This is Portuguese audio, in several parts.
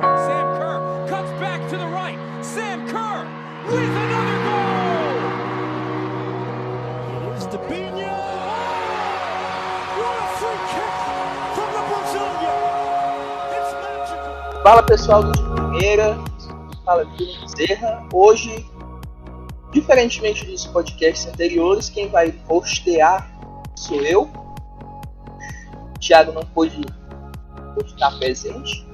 Sam Kerr cuts back to the right. Sam Kerr with another goal. It is Debinha. What a free kick from the Brazilian. It's magical. Fala pessoal do De Primeira, fala Bruno Bezerra. Hoje, diferentemente dos podcasts anteriores, quem vai hostear sou eu. O Thiago não pôde estar presente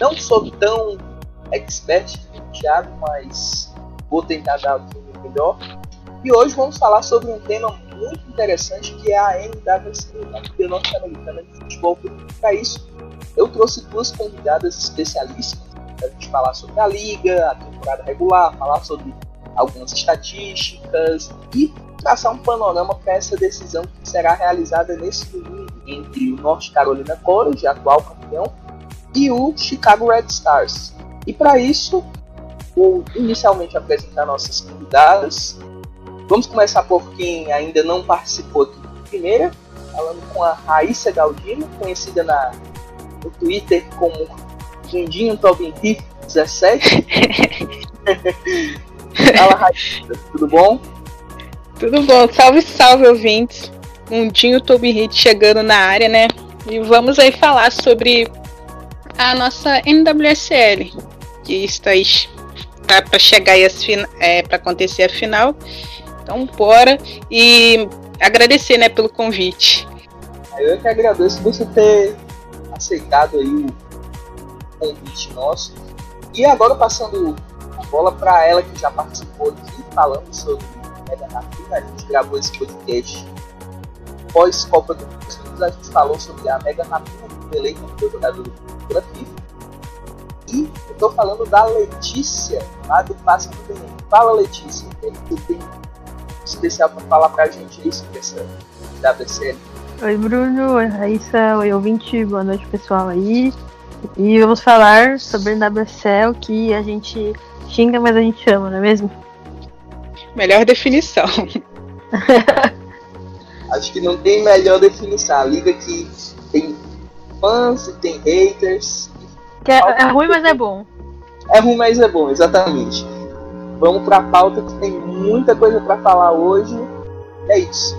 Não sou tão expert como o Thiago, mas vou tentar dar o meu melhor. E hoje vamos falar sobre um tema muito interessante que é a NWC, a Liga Norte-Americana de Futebol. Para isso, eu trouxe duas convidadas especialíssimas para a gente falar sobre a liga, a temporada regular, falar sobre algumas estatísticas e traçar um panorama para essa decisão que será realizada nesse domingo entre o North Carolina College, atual campeão, e o Chicago Red Stars. E para isso, vou inicialmente apresentar nossas convidadas. Vamos começar por quem ainda não participou aqui de primeira, falando com a Raíssa Galdino, conhecida na, no Twitter como Fundinho Tobin 17. Fala, Raíssa, tudo bom? Tudo bom, salve, salve, ouvintes. Mundinho Toby Hit chegando na área, né? E vamos aí falar sobre a nossa NWSL, que está aí para chegar aí é, para acontecer a final. Então, bora e agradecer, né, pelo convite. Eu que agradeço você ter aceitado aí o convite nosso. E agora passando a bola para ela que já participou aqui falando sobre Mega Rapina, a gente gravou esse podcast pós Copa do Mundo, a gente falou sobre a Mega Rapina do eleito como jogador pela FIFA. E eu tô falando da Letícia, lá do Passa do Belém. Fala Letícia, o que tem especial para falar pra gente aí sobre essa WSL? Oi Bruno, oi Raíssa, oi ouvinte, boa noite pessoal aí. E vamos falar sobre a WSL que a gente xinga, mas a gente ama, não é mesmo? Melhor definição. Acho que não tem melhor definição. A liga que tem fãs e tem haters. Que é, é ruim, mas é bom. É ruim, mas é bom, exatamente. Vamos pra pauta que tem muita coisa para falar hoje. É isso.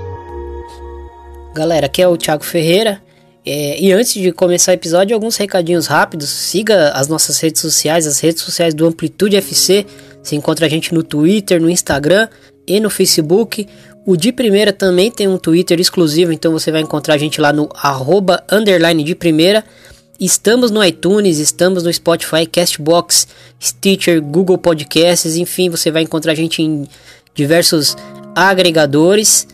Galera, aqui é o Thiago Ferreira. É, e antes de começar o episódio, alguns recadinhos rápidos. Siga as nossas redes sociais, as redes sociais do Amplitude FC. Você encontra a gente no Twitter, no Instagram e no Facebook. O de primeira também tem um Twitter exclusivo, então você vai encontrar a gente lá no arroba underline de primeira. Estamos no iTunes, estamos no Spotify, Castbox, Stitcher, Google Podcasts, enfim, você vai encontrar a gente em diversos agregadores.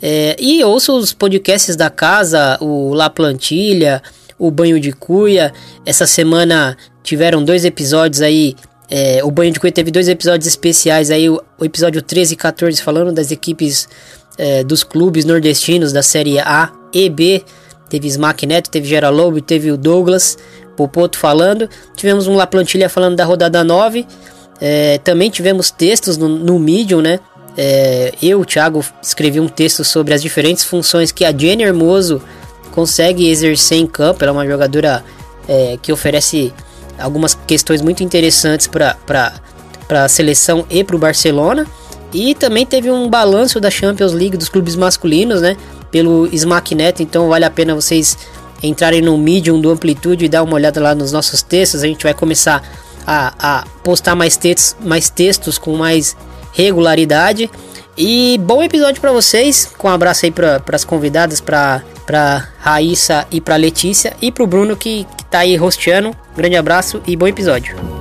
É, e ouça os podcasts da casa, o La Plantilha, o Banho de Cuia. Essa semana tiveram dois episódios aí. É, o Banho de Cuia teve dois episódios especiais aí, o, o episódio 13 e 14 falando das equipes é, dos clubes nordestinos da Série A e B. Teve Smack Neto, teve Gera Lobo, teve o Douglas Popoto falando. Tivemos um La Plantilha falando da rodada 9. É, também tivemos textos no, no Medium, né? É, eu, Thiago, escrevi um texto sobre as diferentes funções que a Jenny Hermoso consegue exercer em campo. Ela é uma jogadora é, que oferece algumas questões muito interessantes para a seleção e para o Barcelona. E também teve um balanço da Champions League dos clubes masculinos, né? Pelo Smacknet, então vale a pena vocês entrarem no Medium do Amplitude e dar uma olhada lá nos nossos textos. A gente vai começar a, a postar mais textos, mais textos com mais regularidade. E bom episódio para vocês. Com um abraço aí para as convidadas, para para Raíssa e para Letícia e para o Bruno que, que tá aí rosteando. Grande abraço e bom episódio.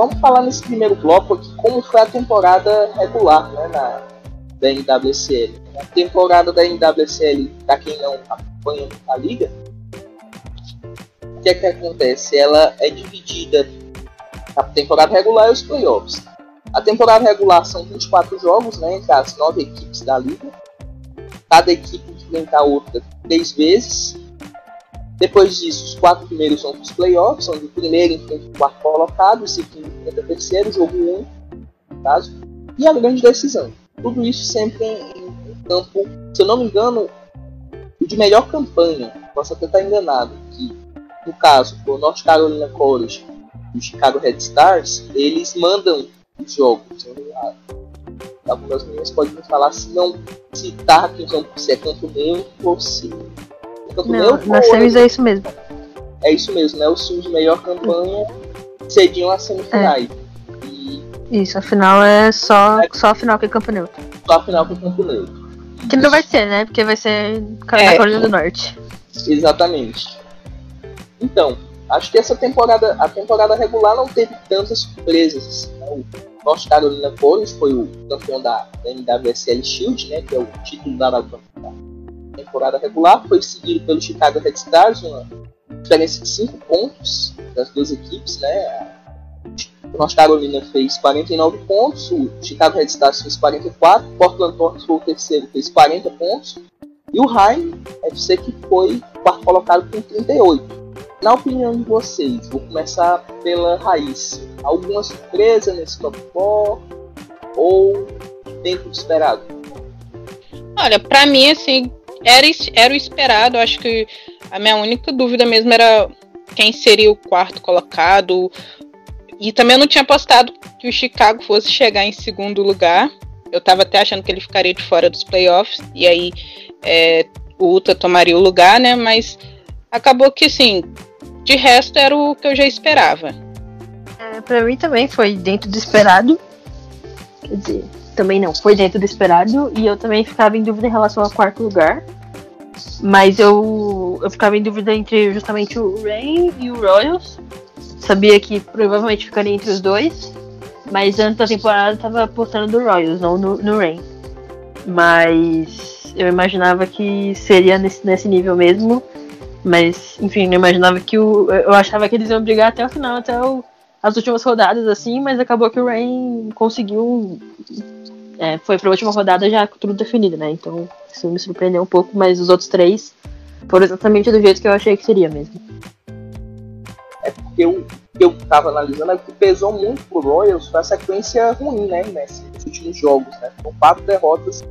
Vamos falar nesse primeiro bloco aqui como foi a temporada regular né, na, da NWSL. A temporada da NWSL, para quem não acompanha a liga, o que é que acontece? Ela é dividida a temporada regular e os playoffs. A temporada regular são 24 jogos, né, entre as nove equipes da liga. Cada equipe enfrenta a outra três vezes. Depois disso, os quatro primeiros para os playoffs, onde o primeiro enfrenta o quarto colocado, o segundo enfrenta o terceiro, jogo 1, um, no caso, e a grande decisão. Tudo isso sempre em, em campo, se eu não me engano, o de melhor campanha, posso até estar enganado, que no caso, o North Carolina College e o Chicago Red Stars, eles mandam os jogos. Algumas meninas podem falar se não tá com campo, se é campo neutro ou se. É campo Não, neutro na ou semis é isso mesmo. é isso mesmo, né? Os times de melhor campanha cediam as semifinais. E Isso, afinal é só, só a final que é campo neutro. só a final com campo neutro. Que não vai ser, né? Porque vai ser É. Carolina do Norte. Exatamente. Então, acho que essa temporada, a temporada regular não teve tantas surpresas. assim, né? O North Carolina College foi o campeão da NWSL Shield, né? Que é o título da da temporada regular. Foi seguido pelo Chicago Red Stars, uma diferença de 5 pontos das duas equipes, né? O North Carolina fez 49 pontos, o Chicago Red Stars fez 44, o Portland Thorns foi o terceiro, fez 40 pontos, e o Heim FC que foi quarto colocado com 38. Na opinião de vocês, vou começar pela Raiz. Alguma surpresa nesse top 4? Ou dentro do esperado? Olha, pra mim, assim, era, era o esperado. Acho que a minha única dúvida mesmo era quem seria o quarto colocado. E também eu não tinha apostado que o Chicago fosse chegar em segundo lugar. Eu tava até achando que ele ficaria de fora dos playoffs. E aí é, o Utah tomaria o lugar, né? Mas acabou que, assim, de resto era o que eu já esperava. É, pra mim também foi dentro do esperado. Quer dizer, também não, foi dentro do esperado. E eu também ficava em dúvida em relação ao quarto lugar. Mas eu, eu ficava em dúvida entre justamente o Rain e o Royals. Sabia que provavelmente ficaria entre os dois. Mas antes da temporada eu tava apostando no Royals, não no, no Rain. Mas eu imaginava que seria nesse, nesse nível mesmo. Mas, enfim, eu imaginava que o. Eu achava que eles iam brigar até o final, até o, as últimas rodadas, assim, mas acabou que o Rain conseguiu. É, foi pra última rodada já tudo definido, né? Então isso me surpreendeu um pouco, mas os outros três foram exatamente do jeito que eu achei que seria mesmo. Porque o que eu estava analisando é que pesou muito pro Royals foi a sequência ruim, né? Nesses últimos jogos, né? Foram quatro derrotas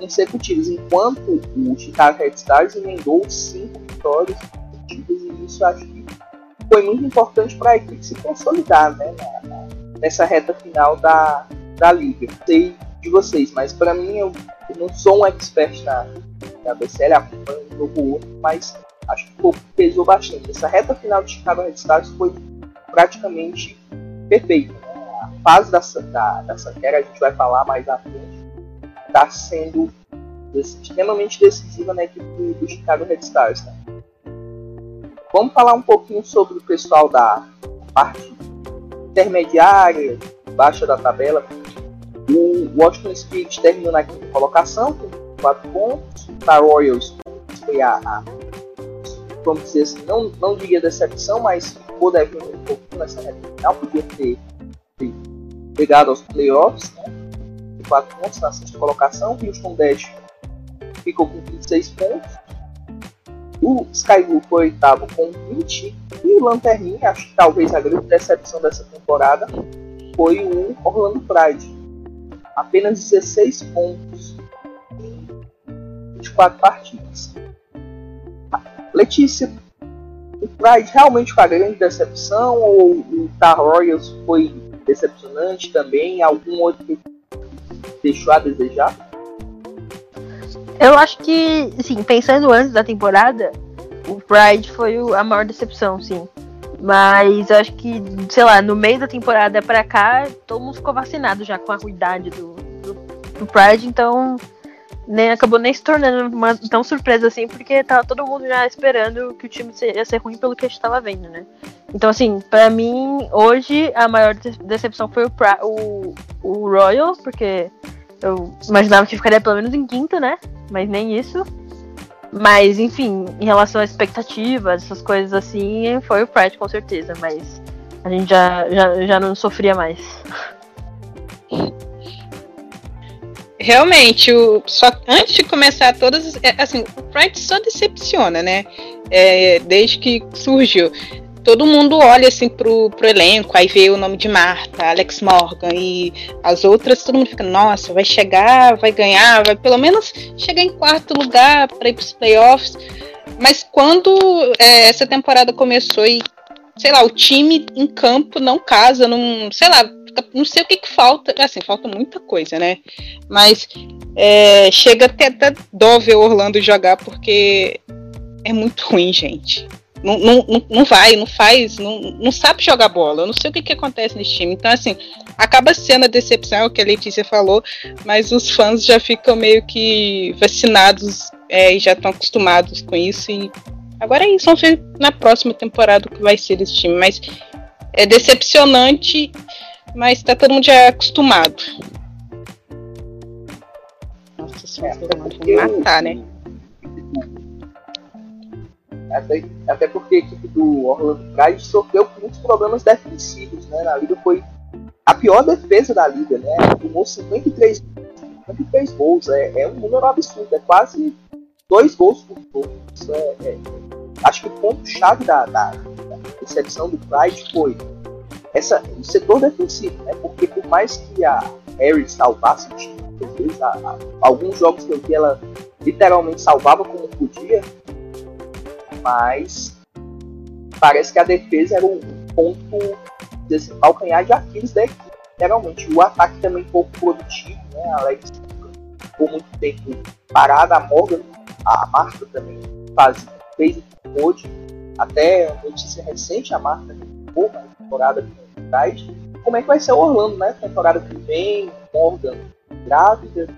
consecutivas, enquanto o Chicago Red Stars emendou cinco vitórias consecutivas, e isso acho que foi muito importante para a equipe se consolidar, né? nessa reta final da, da liga. Sei de vocês, mas para mim eu, eu não sou um expert na, na BCL, acompanho um jogo ou outro, mas acho que pô, pesou bastante. Essa reta final de Chicago Red Stars foi praticamente perfeita. né? A fase da, da, da Sanquera, a gente vai falar mais à frente, está sendo extremamente decisiva na equipe do, do Chicago Red Stars. Né? Vamos falar um pouquinho sobre o pessoal da parte intermediária, baixa da tabela. O Washington Spirit terminou na quinta colocação com 4 pontos. A Royals foi a, a vamos dizer assim, não, não diria decepção, mas ficou devendo um pouquinho nessa reta final, podia ter, ter aos playoffs, né? De 4 pontos na sexta colocação. Houston Dash ficou com 26 pontos. O Sky Blue foi oitavo com 20. E o Lanterninha, acho que talvez a grande decepção dessa temporada, foi o Orlando Pride. Apenas 16 pontos em 24 partidas. Letícia, o Pride realmente foi a grande decepção ou o Tar Royals foi decepcionante também? Algum outro deixou a desejar? Eu acho que, sim, pensando antes da temporada, o Pride foi a maior decepção, sim. Mas eu acho que, sei lá, no meio da temporada pra cá, todo mundo ficou vacinado já com a ruidade do, do, do Pride, então nem, acabou nem se tornando uma tão surpresa assim, porque tava todo mundo já esperando que o time ia ser ruim pelo que a gente tava vendo, né? Então, assim, pra mim, hoje, a maior de- decepção foi o, Pri- o, o Royal, porque eu imaginava que ficaria pelo menos em quinto, né? Mas nem isso. Mas, enfim, em relação à expectativa, essas coisas assim, foi o Pride com certeza, mas a gente já, já, já não sofria mais. Realmente, o, só antes de começar todas. é, Assim, o Pride só decepciona, né? É, desde que surgiu. Todo mundo olha assim pro, pro elenco, aí vê o nome de Marta, Alex Morgan e as outras, todo mundo fica, nossa, vai chegar, vai ganhar, vai pelo menos chegar em quarto lugar para ir pros playoffs. Mas quando é, essa temporada começou e, sei lá, o time em campo não casa, não, sei lá, não sei o que, que falta. Assim, falta muita coisa, né? Mas é, chega até, até dó ver o Orlando jogar, porque é muito ruim, gente. Não, não, não, vai, não faz, não, não sabe jogar bola. Eu não sei o que, que acontece nesse time. Então, assim, acaba sendo a decepção, é o que a Letícia falou, mas os fãs já ficam meio que vacinados é, e já estão acostumados com isso. E agora é isso, vamos ver na próxima temporada o que vai ser esse time. Mas é decepcionante, mas tá todo mundo já acostumado. Nossa, É, fãs vão matar, né? Até, até porque a equipe do Orlando Pride sofreu com muitos problemas defensivos, né? Na liga foi a pior defesa da liga, né? Tomou 53, 53 gols, é, é um número absurdo, é quase dois gols por jogo. É, é- acho que o ponto-chave da, da, da decepção do Pride foi essa, o setor defensivo, né? Porque por mais que a Harry salvasse o time, a- a- alguns jogos que eu vi ela literalmente salvava como podia, mas parece que a defesa era o ponto desse calcanhar de Aquiles da equipe. Literalmente, o ataque também pouco produtivo, né? Alex ficou muito tempo parada, a Morgan, a Marta também faz, fez o que pôde. Até notícia recente, a Marta ficou na temporada com o. Como é que vai ser o Orlando, né? Temporada que vem, Morgan grávida,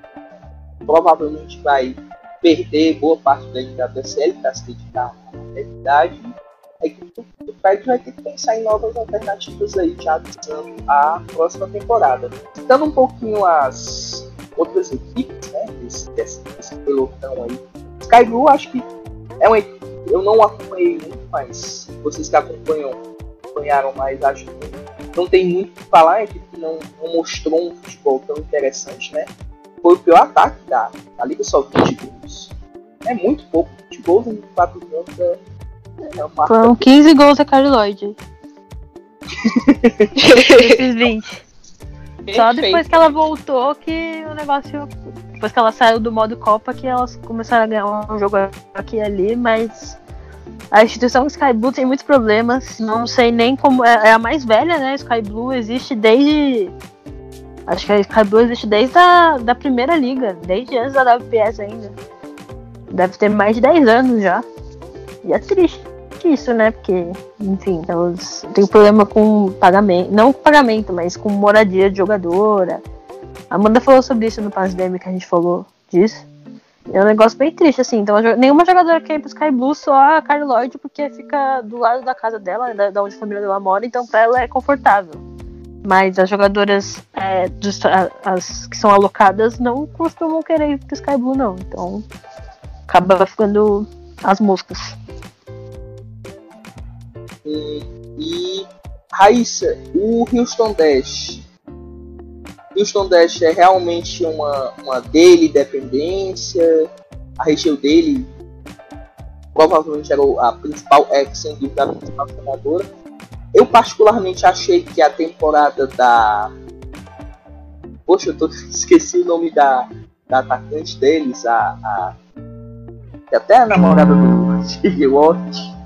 provavelmente vai perder boa parte da WSL para se dedicar à maternidade. A equipe do Pride vai ter que pensar em novas alternativas aí, já avisando a próxima temporada. Citando um pouquinho as outras equipes, né, desse, desse, desse pelotão aí. Sky Blue, acho que é uma equipe, eu não acompanhei muito, mas vocês que acompanham, acompanharam mais, acho que não, tem muito o que falar, a equipe que não, não mostrou um futebol tão interessante, né? Foi o pior ataque da, da Liga, só 20 gols. É muito pouco, 20 gols em 4 jogos é, é uma Foram 15 gols da Carly Lloyd. Esses 20. Só depois que ela voltou que o negócio. Depois que ela saiu do modo Copa que elas começaram a ganhar um jogo aqui e ali, mas a instituição Sky Blue tem muitos problemas. Não sei nem como. É, é a mais velha, né? Sky Blue existe desde. Acho que a Sky Blue existe desde a da primeira liga, desde antes da WPS ainda. Deve ter mais de 10 anos já. E é triste isso, né? Porque, enfim, elas têm problema com pagamento. Não com pagamento, mas com moradia de jogadora. A Amanda falou sobre isso no Pass Demi que a gente falou disso. É um negócio bem triste, assim. Então, nenhuma jogadora quer ir pro Sky Blue, só a Carly Lloyd, porque fica do lado da casa dela, da, da onde a família dela mora, então pra ela é confortável. Mas as jogadoras é, dos- a- as que são alocadas não costumam querer ir pro Sky Blue, não. Então, acaba ficando as moscas. E Raíssa, o Houston Dash. Houston Dash é realmente uma, uma dele dependência. A região dele provavelmente era a principal, é sem principal jogadora. Eu particularmente achei que a temporada da. Poxa, eu tô... esqueci o nome da, da atacante deles, a. a... que Até a namorada do Steve Watt.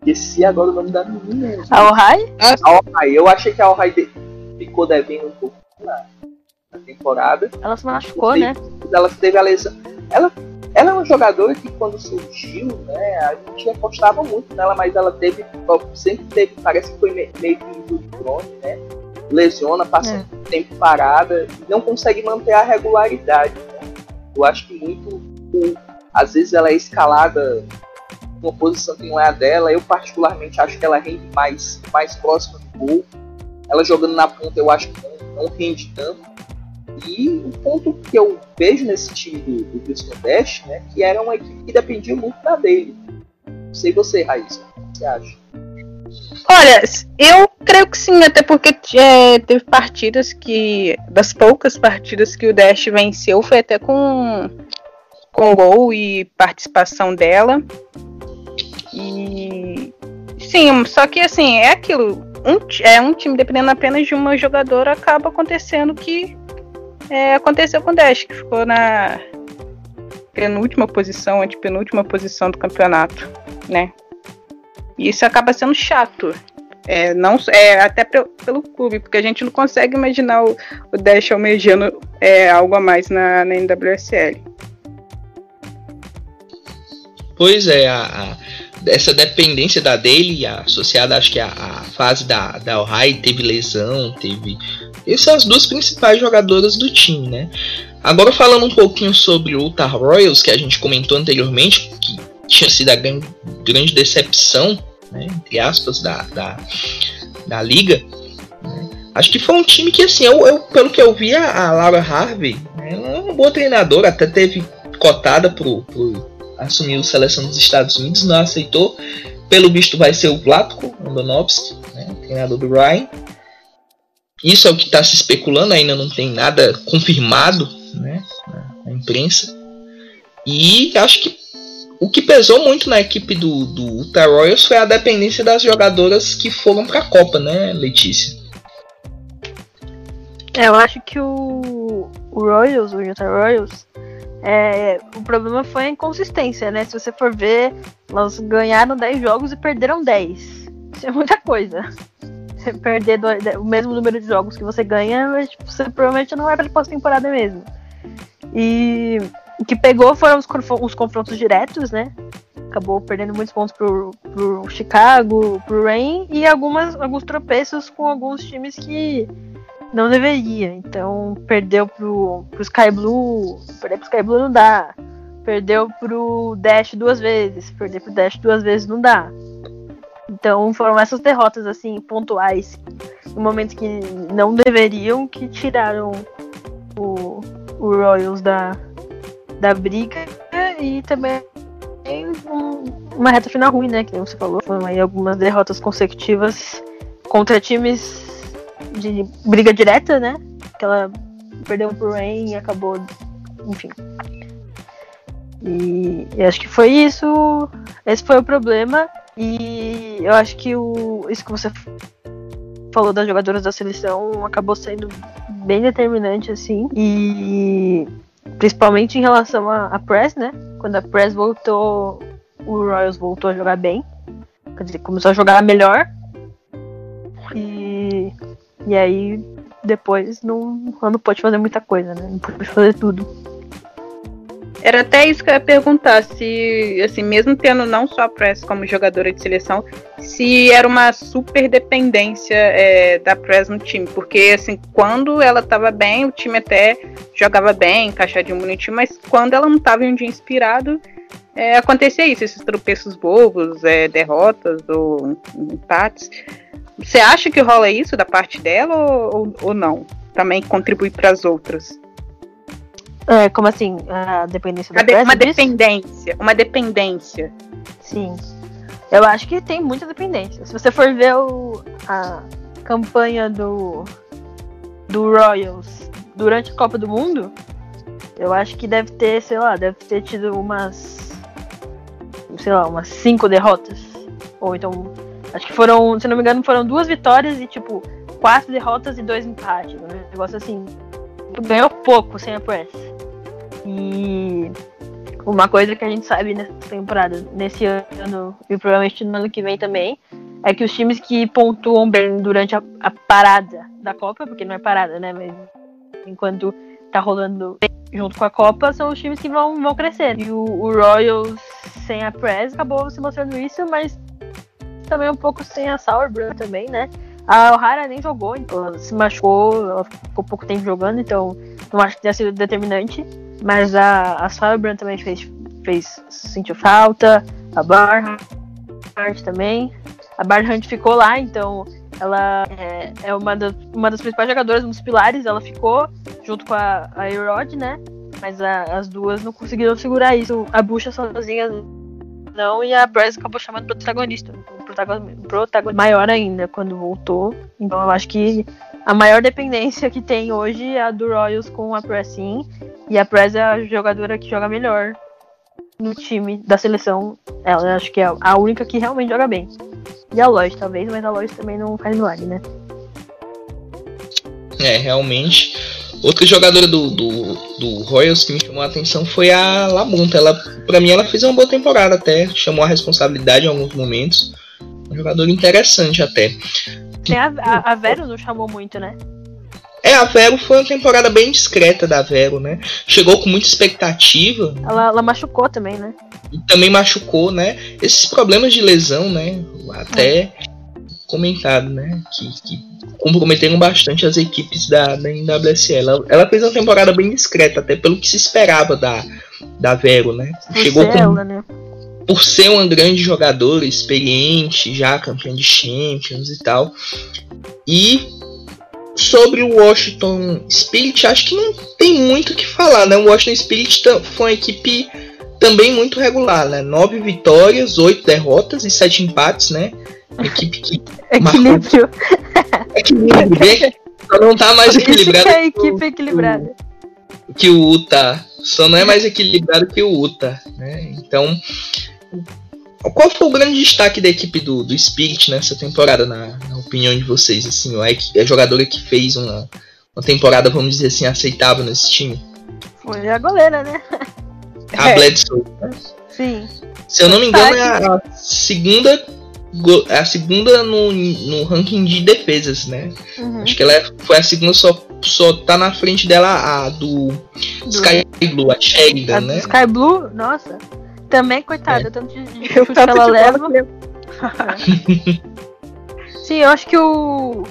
Esqueci agora o nome da menina. A Ohai? A Ohai, eu achei que a Ohai de- ficou devendo um pouco na, na temporada. Ela se machucou, Sim. né? Ela teve a lesão. Ela, ela é uma jogadora que quando surgiu, né, a gente apostava muito nela, mas ela teve, sempre teve, parece que foi me- meio que um crone, né? Lesiona, passa É. tempo parada não consegue manter a regularidade. né? Eu acho que muito, o- às vezes ela é escalada numa posição que não é a dela. Eu particularmente acho que ela rende mais, mais próxima do gol. Ela jogando na ponta eu acho que não, não rende tanto. E o ponto que eu vejo nesse time do, do Houston Dash, né, que era uma equipe que dependia muito da dele. Não sei você, Raíssa, o que você acha? Olha, eu creio que sim, até porque é, teve partidas que. Das poucas partidas que o Dash venceu, foi até com, com gol e participação dela. E. Sim, só que assim, é aquilo. Um, é um time dependendo apenas de uma jogadora, acaba acontecendo que é, aconteceu com o Dash, que ficou na penúltima posição, antepenúltima posição do campeonato, né? E isso acaba sendo chato. É, não, é, até pelo clube, porque a gente não consegue imaginar o, o Dash almejando é, algo a mais na, na NWSL. Pois é, a, a, essa dependência da dele, associada acho que a, fase da, da Ohio teve lesão, teve. Essas são as duas principais jogadoras do time, né? Agora falando um pouquinho sobre o Utah Royals, que a gente comentou anteriormente, que tinha sido a grande decepção né, entre aspas, da, da, da liga. Né. Acho que foi um time que, assim, eu, eu pelo que eu vi, a, Laura Harvey, né, ela é uma boa treinadora, até teve cotada para assumir a seleção dos Estados Unidos, não aceitou. Pelo visto, vai ser o Vlatko Andonovski, né, treinador do Ryan. Isso é o que está se especulando, ainda não tem nada confirmado né, na imprensa. E acho que o que pesou muito na equipe do, do Utah Royals foi a dependência das jogadoras que foram para a Copa, né, Letícia? É, eu acho que o, o Royals, o Utah Royals, é, o problema foi a inconsistência, né? Se você for ver, elas ganharam 10 jogos e perderam 10. Isso é muita coisa. Você perder o mesmo número de jogos que você ganha, tipo, você provavelmente não vai para pós-temporada mesmo. E o que pegou foram os, os confrontos diretos, né? Acabou perdendo muitos pontos pro, pro Chicago, pro Rain e algumas, alguns tropeços com alguns times que não deveria. Então, perdeu pro, pro Sky Blue, perder pro Sky Blue não dá. Perdeu pro Dash duas vezes, perder pro Dash duas vezes não dá. Então, foram essas derrotas assim pontuais, em momentos que não deveriam, que tiraram o, o Royals da, da briga e também um, uma reta final ruim, né? Que você falou. Foram aí algumas derrotas consecutivas contra times de briga direta, né? Que ela perdeu pro Rain e acabou. Enfim. E eu acho que foi isso. Esse foi o problema. E eu acho que o, isso que você falou das jogadoras da seleção acabou sendo bem determinante, assim. E Principalmente em relação à Press, né? Quando a Press voltou, o Royals voltou a jogar bem. Quer dizer, começou a jogar melhor. E, aí depois não, não pode fazer muita coisa, né? Não pode fazer tudo. Era até isso que eu ia perguntar, se, assim, mesmo tendo não só a Press como jogadora de seleção, se era uma super dependência é, da Press no time, porque, assim, quando ela estava bem, o time até jogava bem, encaixadinho bonitinho, mas quando ela não estava em um dia inspirado, é, acontecia isso, esses tropeços bobos, é, derrotas ou empates. Você acha que rola isso da parte dela ou, ou não? Também contribui para as outras? É, como assim? A dependência da de, Uma dependência. Uma dependência. Sim. Eu acho que tem muita dependência. Se você for ver o, a campanha do, do Royals durante a Copa do Mundo, eu acho que deve ter, sei lá, deve ter tido umas. Sei lá, umas cinco derrotas. Ou então. Acho que foram, se não me engano, foram duas vitórias e tipo, quatro derrotas e dois empates. Um negócio assim. Ganhou pouco sem a press. E uma coisa que a gente sabe nessa temporada, nesse ano e provavelmente no ano que vem também, é que os times que pontuam bem durante a, a parada da Copa, porque não é parada, né? Mas enquanto tá rolando junto com a Copa, são os times que vão, vão crescer. E o, o Royals sem a Press acabou se mostrando isso, mas também um pouco sem a Sauerbrunn também, né? A O'Hara nem jogou, então ela se machucou, ela ficou pouco tempo jogando, então não acho que tenha sido determinante. Mas a, a Sauerbrunn também fez, fez sentiu falta. A Barhart também. A Barhart ficou lá, então ela é, é uma, das, uma das principais jogadoras, um dos pilares. Ela ficou junto com a, a Erod, né? Mas a, as duas não conseguiram segurar isso. A Bucha sozinha não, e a Bryce acabou chamando protagonista. Protagonista, maior ainda quando voltou. Então eu acho que a maior dependência que tem hoje é a do Royals com a Pressin. E a Press é a jogadora que joga melhor no time da seleção. Ela acho que é a única que realmente joga bem. E a Lloyd, talvez, mas a Lloyd também não faz milagre, né? É, realmente. Outra jogadora do, do, do, Royals que me chamou a atenção foi a Lamonta. Ela, pra mim, ela fez uma boa temporada até. Chamou a responsabilidade em alguns momentos. Jogador interessante até. Tem a, a, a Vero não chamou muito, né? É, a Vero foi uma temporada bem discreta da Vero, né? Chegou com muita expectativa. Ela, ela machucou também, né? E também machucou, né? Esses problemas de lesão, né? Até é. comentado, né? Que, que, comprometeram bastante as equipes da, da NWSL. Ela, ela, fez uma temporada bem discreta, até pelo que se esperava da, da Vero, né? Chegou com, ela, né? Por ser uma grande jogadora, experiente, já campeã de Champions e tal. E sobre o Washington Spirit, acho que não tem muito o que falar, né? O Washington Spirit foi uma equipe também muito regular, né? Nove vitórias, oito derrotas e sete empates, né? Uma equipe que. Equilíbrio. Equilíbrio, Só não tá mais equilibrada. É equipe equilibrada. Que o Utah. Só não é mais equilibrado que o Utah, né? Então. Qual foi o grande destaque da equipe do, do Spirit nessa temporada, na, na opinião de vocês? Assim, a, a jogadora que fez uma, uma temporada, vamos dizer assim, aceitável nesse time? Foi a goleira, né? A é. Bledsoe. Né? Sim. Se eu não me engano, é a segunda a segunda no, no ranking de defesas, né? Uhum. Acho que ela é, foi a segunda, só, só tá na frente dela a do, do Sky Blue, a Sheridan, né? Sky Blue, nossa. Também, coitada, é. tanto de, de chute que ela leva. Sim, eu acho que o,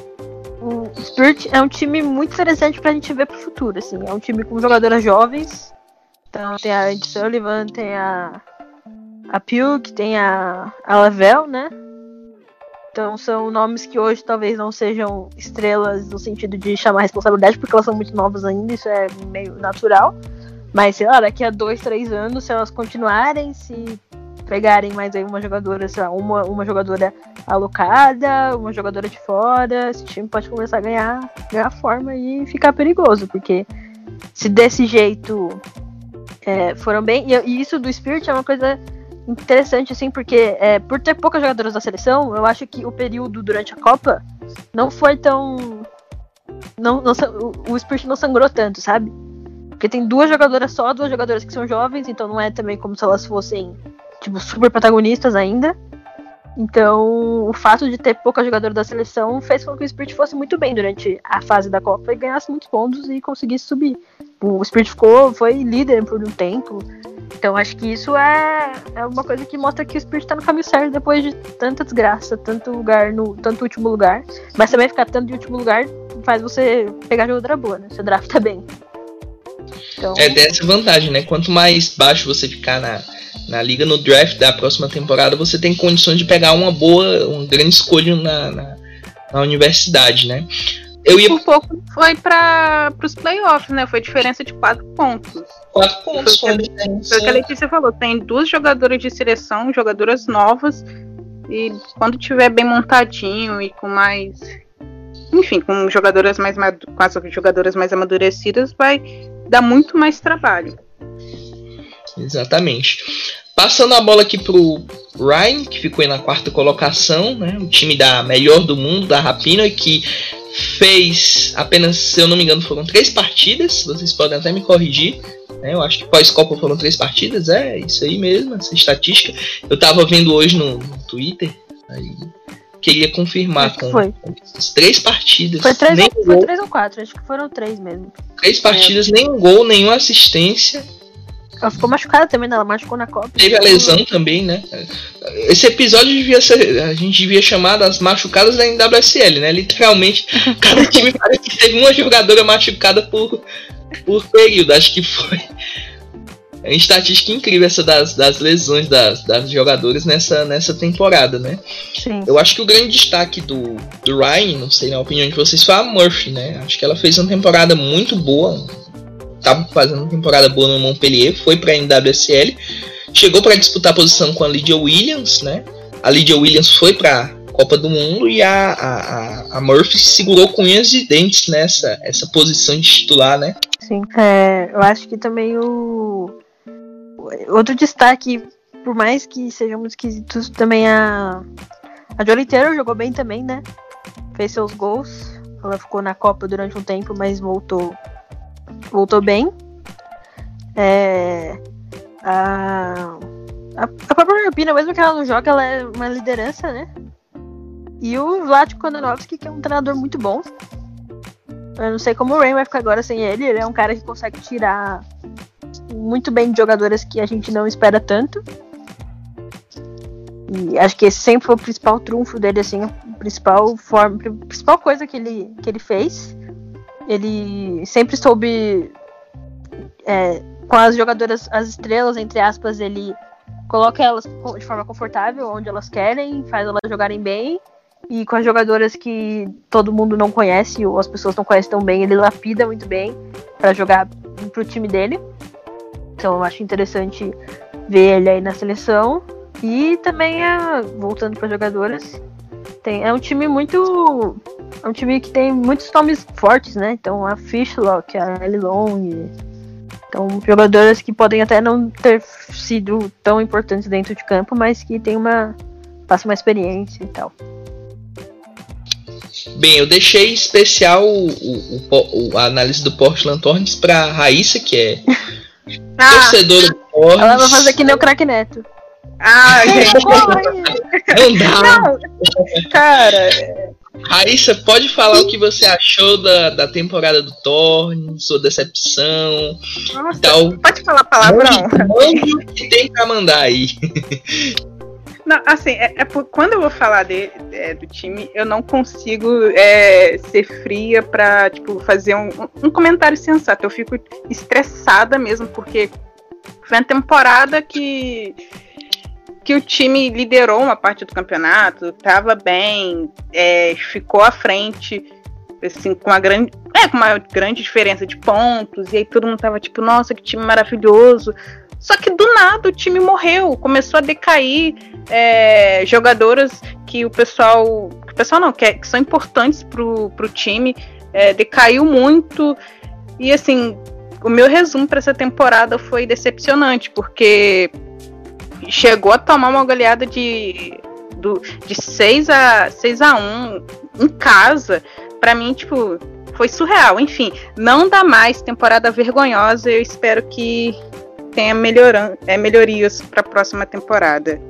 o Spirit é um time muito interessante pra gente ver pro futuro, assim. É um time com jogadoras jovens. Então tem a Ed Sullivan, tem a a Puke, tem a, a Lavelle, né? Então são nomes que hoje talvez não sejam estrelas no sentido de chamar responsabilidade, porque elas são muito novas ainda, isso é meio natural. Mas, sei lá, daqui a dois, três anos, se elas continuarem, se pegarem mais aí uma jogadora, sei lá, uma, uma jogadora alocada, uma jogadora de fora, esse time pode começar a ganhar, ganhar forma e ficar perigoso, porque se desse jeito é, foram bem. E, e, isso do Spirit é uma coisa interessante, assim, porque é, por ter poucas jogadoras da seleção, eu acho que o período durante a Copa não foi tão. Não, não, o, o Spirit não sangrou tanto, sabe? Porque tem duas jogadoras só, duas jogadoras que são jovens, então não é também como se elas fossem, tipo, super protagonistas ainda. Então, o fato de ter pouca jogadora da seleção fez com que o Spirit fosse muito bem durante a fase da Copa e ganhasse muitos pontos e conseguisse subir. O Spirit ficou, foi líder por um tempo. Então, acho que isso é, é uma coisa que mostra que o Spirit está no caminho certo depois de tanta desgraça, tanto lugar no tanto último lugar. Mas também ficar tanto de último lugar faz você pegar jogadora boa, né? Você drafta bem. Então... É dessa vantagem, né? Quanto mais baixo você ficar na, na liga, no draft da próxima temporada, você tem condições de pegar uma boa, uma grande escolha na, na, na universidade, né? Eu ia... Por pouco foi para os playoffs, né? Foi diferença de 4 pontos. 4 pontos foi, foi o que a Letícia falou. Tem duas jogadoras de seleção, jogadoras novas. E quando tiver bem montadinho e com mais. Enfim, com jogadoras mais com as jogadoras mais amadurecidas, vai dá muito mais trabalho. Exatamente. Passando a bola aqui pro Ryan, que ficou aí na quarta colocação, né? O time da melhor do mundo, da Rapina, que fez apenas, se eu não me engano, foram três partidas. Vocês podem até me corrigir. Né? Eu acho que pós-Copa foram três partidas. É isso aí mesmo, essa estatística. Eu tava vendo hoje no, no Twitter. Aí queria confirmar com, foi. as três partidas. Foi três, ou, foi três ou quatro, acho que foram três mesmo. Três partidas, é. nenhum gol, nenhuma assistência. Ela ficou machucada também, né? Ela machucou na Copa. Teve a lesão também, né? Esse episódio devia ser. A gente devia chamar das machucadas da NWSL, né? Literalmente, cada time parece que teve uma jogadora machucada por, por período. Acho que foi. É uma estatística incrível essa das, das lesões das, das jogadoras nessa, nessa temporada, né? Sim. Eu acho que o grande destaque do, do Ryan, não sei na opinião de vocês, foi a Murphy, né? Acho que ela fez uma temporada muito boa. Tava fazendo uma temporada boa no Montpellier, foi pra NWSL. Chegou para disputar a posição com a Lydia Williams, né? A Lydia Williams foi pra Copa do Mundo e a, a, a Murphy segurou com unhas e dentes nessa essa posição de titular, né? Sim. É, eu acho que também o. Outro destaque, por mais que sejamos esquisitos, também a. A Jolie jogou bem também, né? Fez seus gols. Ela ficou na Copa durante um tempo, mas voltou. Voltou bem. É, a, a, própria Europina, mesmo que ela não joga, ela é uma liderança, né? E o Vlatko Konanovski, que é um treinador muito bom. Eu não sei como o Rain vai ficar agora sem ele. Ele é um cara que consegue tirar muito bem de jogadoras que a gente não espera tanto. E acho que esse sempre foi o principal trunfo dele, assim, a principal forma, a principal coisa que ele, que ele fez. Ele sempre soube é, com as jogadoras, as estrelas, entre aspas, ele coloca elas de forma confortável, onde elas querem, faz elas jogarem bem. E com as jogadoras que todo mundo não conhece, ou as pessoas não conhecem tão bem, ele lapida muito bem para jogar pro time dele. Então eu acho interessante ver ele aí na seleção. E também, a, voltando para jogadoras, tem, é um time muito. É um time que tem muitos nomes fortes, né? Então a Fishlock, a Ellie Long. Então, jogadoras que podem até não ter sido tão importantes dentro de campo, mas que tem uma. passa uma experiência e tal. Bem, eu deixei especial o, o, o a análise do Portland Thorns para Raíssa, que é Ah, torcedora do Thorns. Ela vai fazer que nem o craque Neto. ah, gente. Não dá. Não, cara, Raíssa, pode falar o que você achou da, da temporada do Thorns, sua decepção nossa, tal. pode falar palavrão? Mande o que tem pra mandar aí. Não, assim, é, é por- quando eu vou falar de- é, do time, eu não consigo é, ser fria pra, tipo, fazer um, um comentário sensato. Eu fico estressada mesmo, porque foi uma temporada que, que o time liderou uma parte do campeonato, tava bem, é, ficou à frente, assim, com uma grande. É, com uma grande diferença de pontos, e aí todo mundo tava tipo, nossa, que time maravilhoso. Só que do nada o time morreu, começou a decair é, jogadoras que o pessoal. Que o pessoal não, que, é- que são importantes pro, pro time, é, decaiu muito. E assim, o meu resumo para essa temporada foi decepcionante, porque chegou a tomar uma goleada de, do, de 6 a, 6 a 1 em casa. Pra mim, tipo, foi surreal. Enfim, não dá mais temporada vergonhosa. Eu espero que tenha melhoran é, melhorias para a próxima temporada.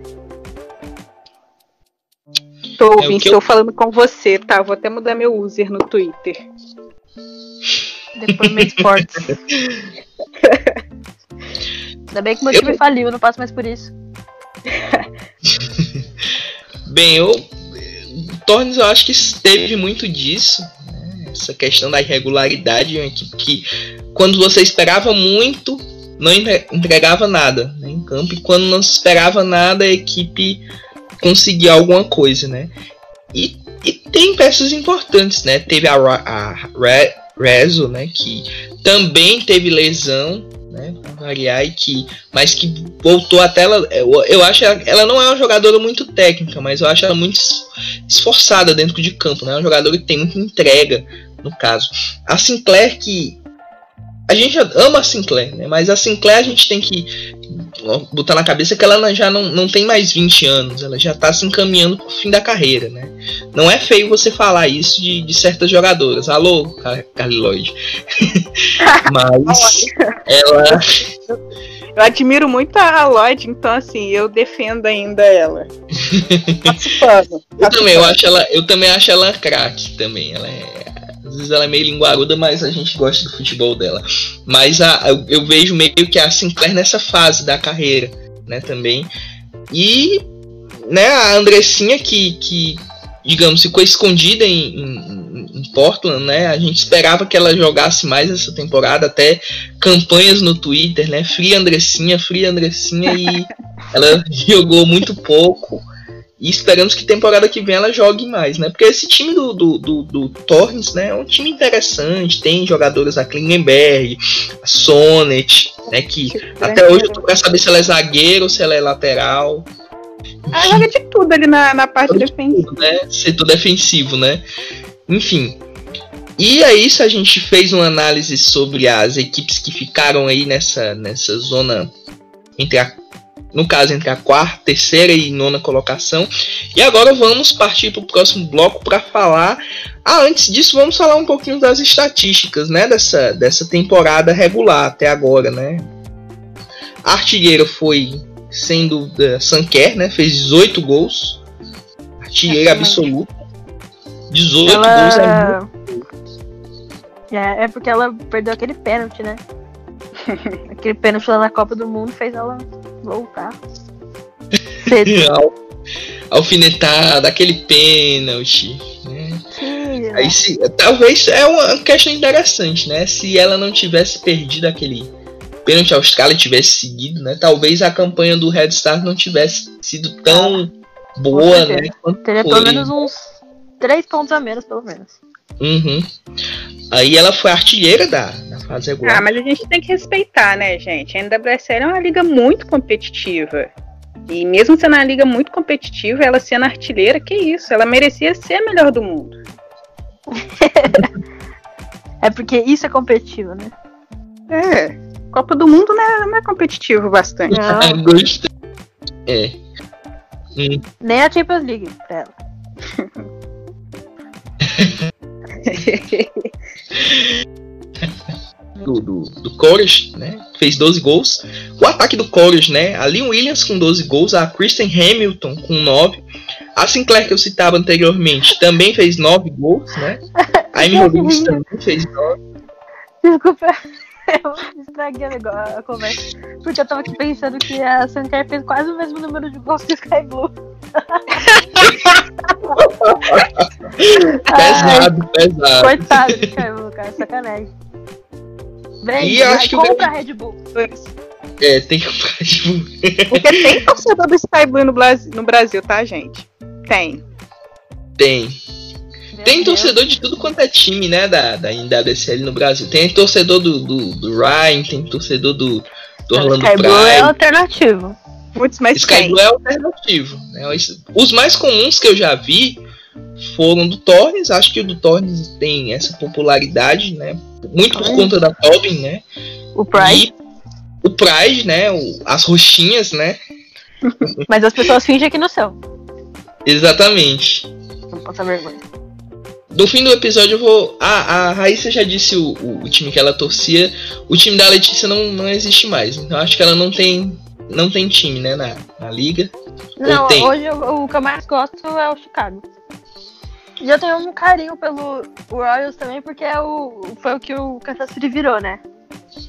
Tô, É, o ouvinte, que eu- estou falando com você, tá? Vou até mudar meu user no Twitter. Depois Sports. Ainda bem que meu Eu- time faliu, eu não passo mais por isso. Bem, eu. O Thorns eu acho que teve muito disso. né? Essa questão da irregularidade de uma equipe que, quando você esperava muito, não entre- entregava nada né, em campo. E quando não se esperava nada, a equipe conseguia alguma coisa, né? E, e tem peças importantes, né? Teve a, a Re- Rezo, né? Que também teve lesão, né? Variar, e que, mas que voltou até ela. Eu, eu acho ela, ela não é uma jogadora muito técnica, mas eu acho ela muito es- esforçada dentro de campo, né? É uma jogadora que tem muita entrega, no caso. A Sinclair que. A gente ama a Sinclair, né? Mas a Sinclair a gente tem que botar na cabeça que ela já não, não tem mais 20 anos, ela já tá se encaminhando pro fim da carreira, né? Não é feio você falar isso de, de certas jogadoras. Alô, Car- Carly Lloyd. Mas ela. Eu admiro muito a Lloyd, então assim, eu defendo ainda ela. Passo pano. Eu também, eu acho ela, eu também acho ela craque também. Ela é, às vezes ela é meio linguaruda, mas a gente gosta do futebol dela. Mas a, eu, vejo meio que a Sinclair nessa fase da carreira, né, também. E né, a Andressinha que, que digamos, ficou escondida em, em- em Portland, né? A gente esperava que ela jogasse mais essa temporada, até campanhas no Twitter, né? Free Andressinha, Free Andressinha, e ela jogou muito pouco. E esperamos que temporada que vem ela jogue mais, né? Porque esse time do, do, do, do Torrens, né? É um time interessante. Tem jogadores a Klingenberg, a Sonnet, né? Que até hoje eu tô pra saber se ela é zagueiro ou se ela é lateral. Ela joga de tudo ali na, na parte defensiva. Né? Setor defensivo, né? Enfim. E é isso, a gente fez uma análise sobre as equipes que ficaram aí nessa, nessa zona entre a no caso entre a quarta, terceira e nona colocação. E agora vamos partir para o próximo bloco para falar. Ah, antes disso, vamos falar um pouquinho das estatísticas, né, dessa, dessa temporada regular até agora, né? Artilheiro foi sendo uh, Sanquer, né? Fez 18 gols. Artilheiro absoluto. 18 ela... gols é muito. É, é porque ela perdeu aquele pênalti, né? aquele pênalti lá na Copa do Mundo fez ela voltar. Alfinetada, aquele pênalti. Né? Sim, Aí, se, talvez é uma questão interessante, né? Se ela não tivesse perdido aquele pênalti a Austrália tivesse seguido, né? Talvez a campanha do Red Stars não tivesse sido tão boa, né? Teria pelo menos uns três pontos a menos, pelo menos. Uhum. Aí ela foi artilheira da, da fase regular. Ah, mas a gente tem que respeitar, né, gente? A NWSL é uma liga muito competitiva. E mesmo sendo uma liga muito competitiva, ela sendo artilheira, que isso? Ela merecia ser a melhor do mundo. é porque isso é competitivo, né? É. Copa do Mundo não é, não é competitivo bastante. Não. é. Hum. Nem a Champions League pra ela. do, do, do Courage, né? Fez 12 gols. O ataque do Courage, né? A Lynn Williams com 12 gols, a Kristen Hamilton com 9. A Sinclair que eu citava anteriormente também fez 9 gols, né? A Amy Rodrigues também fez 9. Desculpa, eu estraguei a conversa. Porque eu tava aqui pensando que a Sinclair fez quase o mesmo número de gols que o Sky Blue. pesado, pesado. Coitado de Sky Blue, cara, sacanagem. Vem, e eu acho que compra Red Bull. É, tem que comprar Red Bull. Porque tem torcedor do Sky Blue no Brasil, no Brasil, tá, gente? Tem. Tem. Meu tem Deus. torcedor de tudo quanto é time, né, da, da NWSL no Brasil. Tem torcedor do, do, do Ryan, tem torcedor do, do Orlando Sky Blue é alternativo. Muitos mais Sky Blue é alternativo. Né? Os mais comuns que eu já vi foram do Torres. Acho que o do Torres tem essa popularidade, né? Muito por conta da Tobin, né? O Pride. E o Pride, né? O, as roxinhas, né? Mas as pessoas fingem que não são. Exatamente. Não passa vergonha. No fim do episódio eu vou. Ah, a Raíssa já disse o, o, o, time que ela torcia. O time da Letícia não, não existe mais. Então acho que ela não tem. Não tem time, né, na, na liga. Não, hoje o, o que eu mais gosto é o Chicago. E eu tenho um carinho pelo Royals também, porque é o, foi o que o Kansas City virou, né?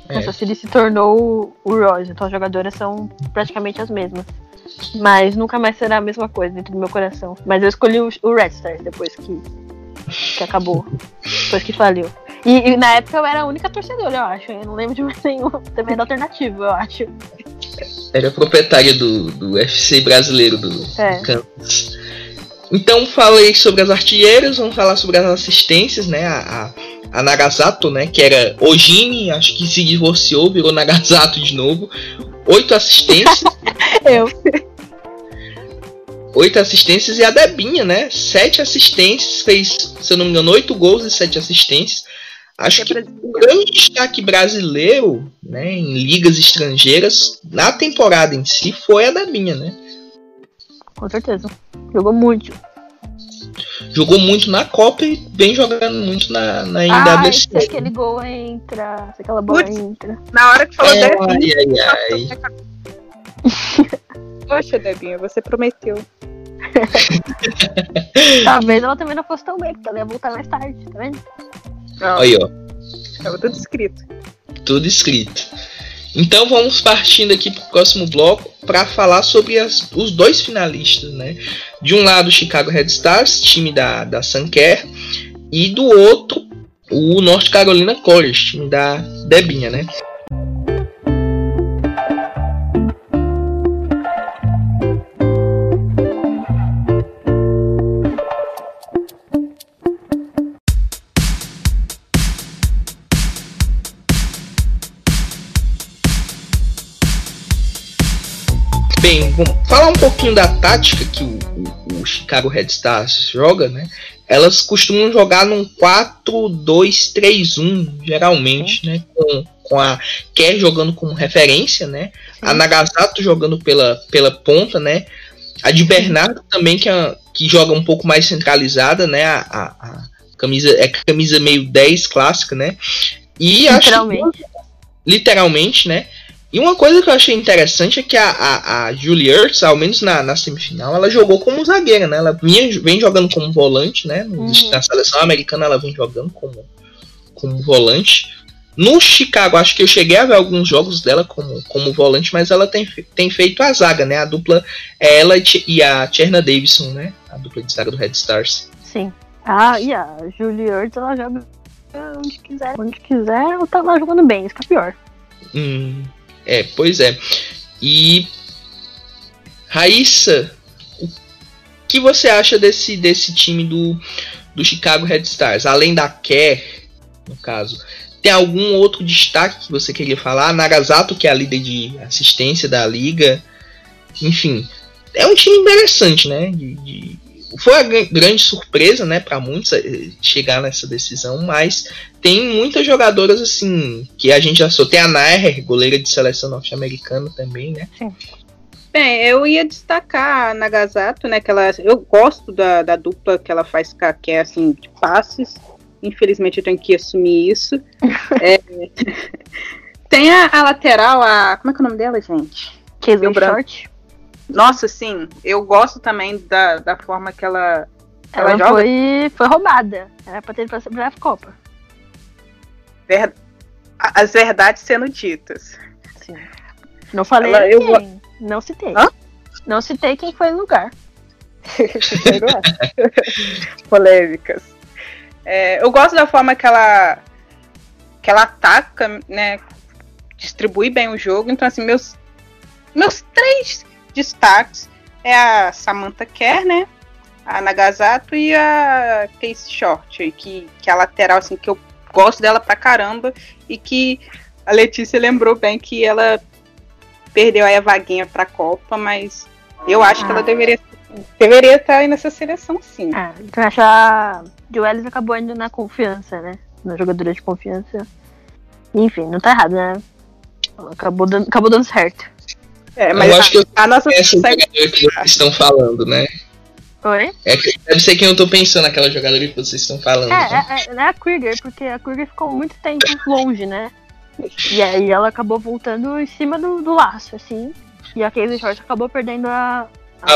É. Kansas City se tornou o Royals, então as jogadoras são praticamente as mesmas. Mas nunca mais será a mesma coisa dentro do meu coração. Mas eu escolhi o, o Red Stars depois que, que acabou. depois que faliu. E, e, na época eu era a única torcedora, eu acho. Eu não lembro de mais nenhum também da alternativo, eu acho. Era proprietária do, do FC brasileiro do é. Kansas. Então falei sobre as artilheiras, vamos falar sobre as assistências, né? A, a, a Nagasato, né? Que era Ojini, acho que se divorciou, virou Nagasato de novo. Oito assistências. Eu. Oito assistências e a Debinha, né? Sete assistências, fez, se eu não me engano, oito gols e sete assistências. Acho que o grande destaque brasileiro, né, em ligas estrangeiras, na temporada em si, foi a Debinha, né? Com certeza. Jogou muito. Jogou muito na Copa e vem jogando muito na, na ah, Se aquele gol entra, se aquela bola Putz, entra. Na hora que falou é, Debinha. Ai, ai, ai. Poxa, Debinha, você prometeu. Talvez ela também não fosse tão bem, porque ela ia voltar mais tarde, tá vendo? Não. Aí, ó. Tava tudo escrito. Tudo escrito. Então vamos partindo aqui para o próximo bloco para falar sobre as, os dois finalistas, né? De um lado, o Chicago Red Stars, time da, da Suncare, E do outro, o North Carolina College, time da Debinha, né? Vamos falar um pouquinho da tática que o, o, o Chicago Red Stars joga, né? Elas costumam jogar num 4-2-3-1, geralmente, né? Com, com a Kerr jogando como referência, né? A Nagasato jogando pela, pela ponta, né? A de Bernardo também, que, é, que joga um pouco mais centralizada, né? A, a, a camisa é camisa meio 10 clássica, né? E acho que- Literalmente. literalmente, né? E uma coisa que eu achei interessante é que a, a, a Julie Ertz, ao menos na, na semifinal, ela jogou como zagueira, né? Ela vinha, vem jogando como volante, né? Uhum. Na seleção americana ela vem jogando como, como volante. No Chicago, acho que eu cheguei a ver alguns jogos dela como, como volante, mas ela tem, tem feito a zaga, né? A dupla é ela e e a Cherna Davidson, né? A dupla de zaga do Red Stars. Sim. Ah, e a Julie Ertz, ela joga onde quiser. Onde quiser, ela tá lá jogando bem, isso que é pior. Hum, é, pois é. E Raíssa, o que você acha desse, desse time do, do Chicago Red Stars? Além da Kerr, no caso, tem algum outro destaque que você queria falar? Nagasato, que é a líder de assistência da liga. Enfim, é um time interessante, né? De, de- foi a gran- grande surpresa, né, para muitos eh, chegar nessa decisão, mas tem muitas jogadoras assim que a gente já só tem a Nair, goleira de seleção norte-americana também, né? Bem, eu ia destacar a Nagasato, né? Que ela, eu gosto da, da dupla que ela faz com a Kerr, assim, de passes. Infelizmente eu tenho que assumir isso. É, tem a, a lateral, a. Como é que é o nome dela, gente? Branco. Short. Nossa, sim, eu gosto também da, da forma que ela. Ela Ela joga? foi, foi roubada. Era pra ter ido pra, pra Copa. ver- as verdades sendo ditas. Sim. Não falei Ela- eu. Não citei. Hã? Não citei quem foi no lugar. polêmicas. É, eu gosto da forma que ela que ela ataca, né? Distribui bem o jogo. Então, assim, meus meus três destaques é a Samantha Kerr, né? A Nagasato e a Case Short, que, que é a lateral, assim, que eu gosto dela pra caramba e que a Letícia lembrou bem que ela perdeu aí a vaguinha pra Copa, mas eu acho que ela Ah. deveria deveria estar aí nessa seleção, sim. Ah, então acho que a Joelis acabou indo na confiança, né? Na jogadora de confiança. Enfim, não tá errado, né? Acabou dando, acabou dando certo. É, Eu mas acho que eu a, nossa Essa jogadora que vocês estão falando, né? Oi? É deve ser quem eu tô pensando, aquela jogadora que vocês estão falando. né? É, é, é a Krieger, porque a Krieger ficou muito tempo longe, né? E aí ela acabou voltando em cima do, do laço, assim. E a Casey Short acabou perdendo a, a,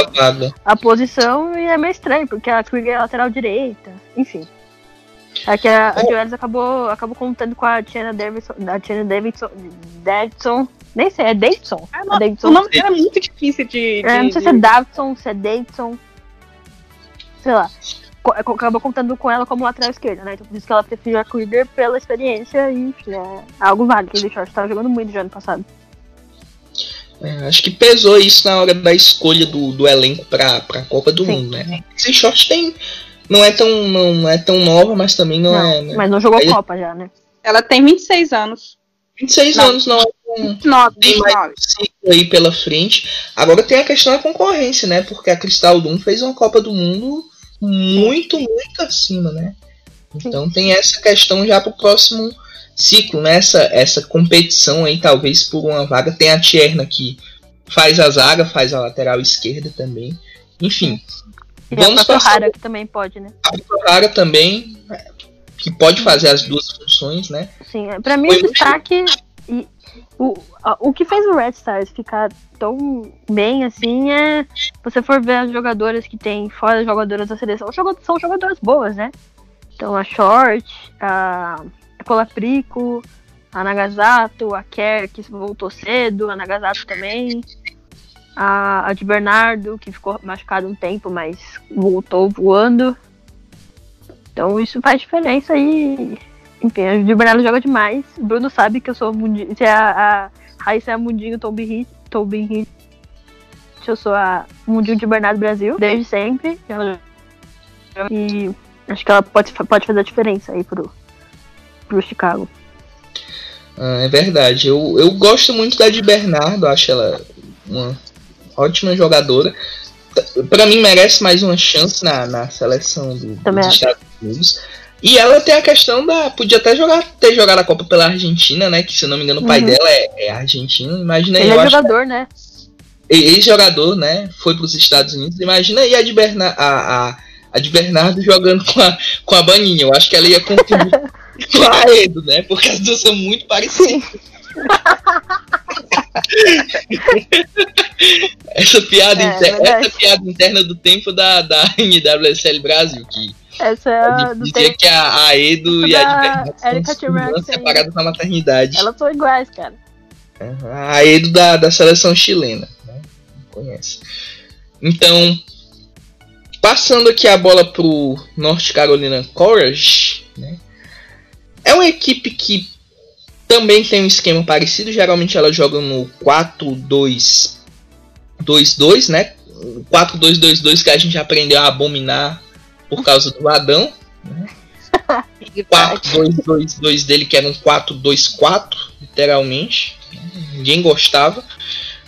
A a posição e é meio estranho, porque a Krieger é lateral direita, enfim. É que a, a Joelis acabou, acabou contando com a Tiana Davidson, a Tiana Davidson, Davidson, nem sei, é Davidson? A não, Davidson. o nome dela é muito difícil de. de- É, não sei se é Davidson, se é Davidson. Sei lá. Acabou contando com ela como lateral esquerda, né? Então por isso que ela preferiu a Krieger pela experiência e enfim, é algo válido. Que o Short tava jogando muito já ano passado. É, acho que pesou isso na hora da escolha do, do elenco pra, pra Copa do Sim. Mundo, né? Esse short tem. Não é tão, não é tão nova, mas também não, Não, é. Né? mas não jogou Aí- Copa já, né? Ela tem 26 anos. 26 Não. anos não é tão. 29, Tem mais 29. um ciclo aí pela frente. Agora tem a questão da concorrência, né? Porque a Cristal Dum fez uma Copa do Mundo muito, muito acima, né? Então tem essa questão já pro próximo ciclo, né? Essa, essa competição aí, talvez por uma vaga. Tem a Tierna que faz a zaga, faz a lateral esquerda também. Enfim. Vamos a própria passar Rara que também pode, né? a Rara também, que pode fazer as duas funções, né? Sim, é, pra mim Foi o destaque. E, o, o que fez o Red Stars ficar tão bem assim é. você for ver as jogadoras que tem fora as jogadoras da seleção, são jogadoras boas, né? Então a Short, a, a Colaprico, a Nagasato, a Kerr que voltou cedo, a Nagasato também. A, a de Bernardo, que ficou machucado um tempo, mas voltou voando. Então isso faz diferença e. Enfim, o Di Bernardo joga demais. O Bruno sabe que eu sou mundinho. Se a, a Raíssa é a Mundinho Toby Hit, Toby Hit, eu sou a Mundinho de Bernardo Brasil, desde sempre. Ela- E acho que ela pode, pode fazer a diferença aí pro, pro Chicago. Ah, é verdade. Eu, eu gosto muito da de Bernardo, acho ela uma ótima jogadora. Pra mim, merece mais uma chance na, na seleção do, dos. Estados Unidos. E ela tem a questão da. Podia até jogar, ter jogado a Copa pela Argentina, né? Que se eu não me engano, o pai Uhum. dela é, é argentino. Imagina aí, Ele é jogador, né? ex-jogador, né? Foi para os Estados Unidos. Imagina aí a de, Berna a, a, a de Bernardo jogando com a, com a Baninha. Eu acho que ela ia contribuir com a Edo, né? Porque as duas são muito parecidas. essa, piada É, inter- verdade. essa piada interna do tempo da, da NWSL Brasil, que Essa é dizia tempo. que a, a Edo e a Erika separadas na maternidade. Elas são iguais, cara. A Edo da, da seleção chilena. Né? Conhece. Então, passando aqui a bola pro North Carolina Courage, né? É uma equipe que também tem um esquema parecido. Geralmente ela joga no 4-2-2-2, né? O 4-2-2-2 que a gente aprendeu a abominar por causa do Adão. Bad. 4-2-2-2 dele, que era um 4-2-4, literalmente. Ninguém gostava.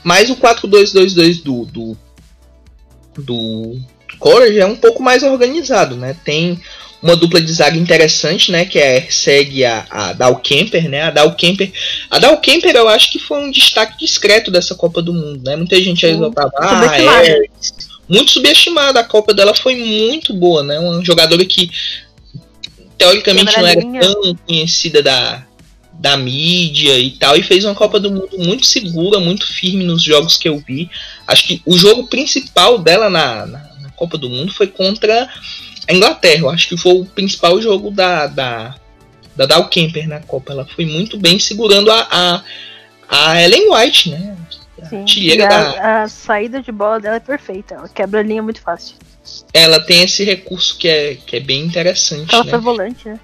Mas o 4-2-2-2 do, do, do Courage é um pouco mais organizado, né? Tem uma dupla de zaga interessante, né? Que é, segue a, a Dal Kemper, né? A Dal Kemper, a Dal Kemper eu acho que foi um destaque discreto dessa Copa do Mundo, né? Muita gente aí exaltava, ah, é, muito subestimada. A Copa dela foi muito boa, né? Uma jogadora que teoricamente não era tão conhecida da, da mídia e tal, e fez uma Copa do Mundo muito segura, muito firme nos jogos que eu vi. Acho que o jogo principal dela na, na, na Copa do Mundo foi contra a Inglaterra. Eu acho que foi o principal jogo da, da, da Dal Kemper na Copa. Ela foi muito bem segurando a, a, a Ellen White, né? A Sim. Artilheira da, a, a saída de bola dela é perfeita. Ela quebra a linha muito fácil. ela tem esse recurso que é, que é bem interessante. Ela né? foi volante, né?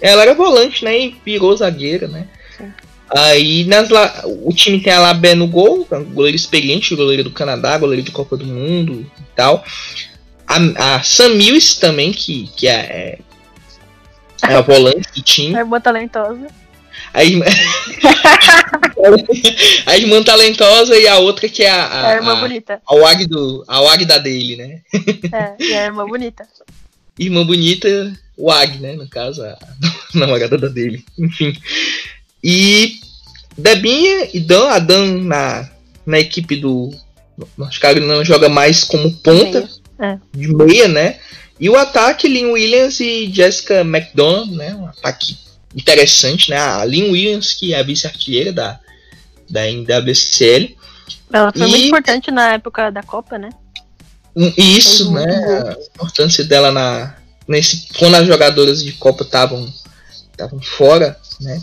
Ela era volante, né? E virou zagueira, né? Sim. Aí nas la- o time tem a Labé no gol, goleiro experiente, goleiro do Canadá, goleiro de Copa do Mundo e tal. A, a Sam Mills também, que, que é, é a volante do time. A irmã talentosa. A irmã... a irmã talentosa e a outra que é a, a, a irmã a, bonita. a, Wag do, a Wagda dele, né? É, e a irmã bonita. irmã bonita, Wag, né? No caso, a namorada da dele. Enfim. E Debinha e Dan, a Dan na, na equipe do Norte Carolina joga mais como ponta, Meia. É. de meia, né? E o ataque, Lynn Williams e Jessica McDonald, né? Um ataque interessante, né? A Lynn Williams, que é a vice-artilheira da, da NWSL. Ela foi E- muito importante na época da Copa, né? Isso, né? gol. A importância dela na nesse quando as jogadoras de Copa estavam estavam fora, né?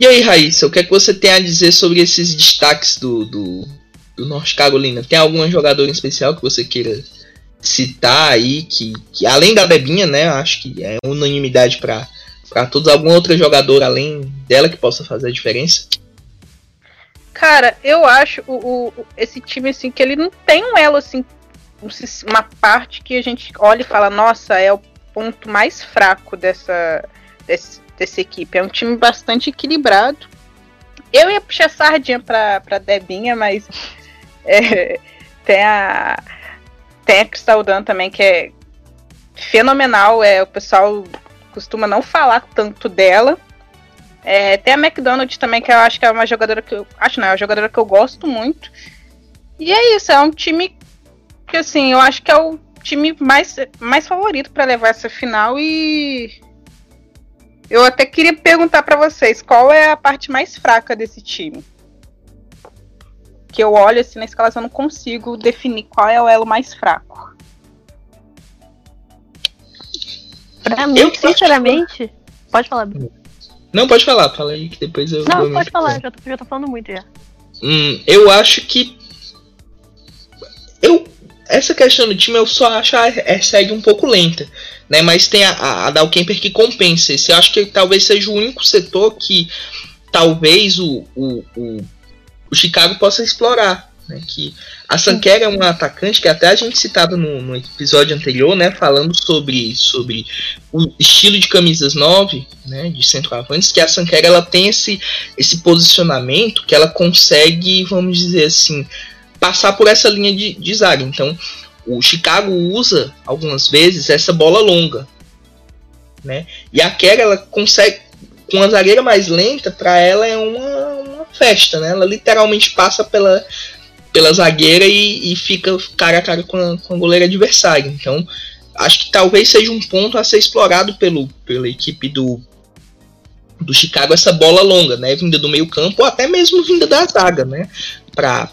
E aí, Raíssa, o que é que você tem a dizer sobre esses destaques do, do, do Norte Carolina? Tem alguma jogadora em especial que você queira citar aí, que, que além da Bebinha, né? Acho que é unanimidade para para todos. Algum outro jogador além dela que possa fazer a diferença? Cara, eu acho o, o- esse time assim que ele não tem um elo assim, um uma parte que a gente olha e fala, nossa, é o ponto mais fraco dessa desse, dessa equipe. É um time bastante equilibrado. Eu ia puxar sardinha pra, pra Debinha, mas é, tem a tem a Crystal Dunn também que é fenomenal. É o pessoal costuma não falar tanto dela. É, tem a McDonald também, que eu acho que é uma jogadora que eu. Acho não, é uma jogadora que eu gosto muito. E é isso, é um time que assim, eu acho que é o time mais, mais favorito para levar essa final e. Eu até queria perguntar para vocês qual é a parte mais fraca desse time. Que eu olho assim na escalação, eu não consigo definir qual é o elo mais fraco. Pra mim, Eu- sinceramente. Pode falar, Bruno. Não, pode falar, fala aí que depois eu a Não, pode falar, já tô, já tô falando muito já. Hum, eu acho que. Eu. essa questão do time eu só acho a segue um pouco lenta, né? Mas tem a, a Dalkemper que compensa. Esse eu acho que talvez seja o único setor que talvez o, o, o, o Chicago possa explorar. Né? Que a Sanquera é um atacante que até a gente citava no, no, episódio anterior, né? Falando sobre, sobre o estilo de camisas 9, né? De centroavantes, que a Sanquera ela tem esse, esse posicionamento que ela consegue, vamos dizer assim, passar por essa linha de, de zaga. Então, o Chicago usa algumas vezes essa bola longa, né? E a Kera ela consegue com a zagueira mais lenta, para ela é uma, uma festa, né? Ela literalmente passa pela pela zagueira e, e fica cara a cara com a, com a goleira adversária. Então, acho que talvez seja um ponto a ser explorado pelo, pela equipe do, do Chicago essa bola longa, né, vinda do meio campo ou até mesmo vinda da zaga, né, para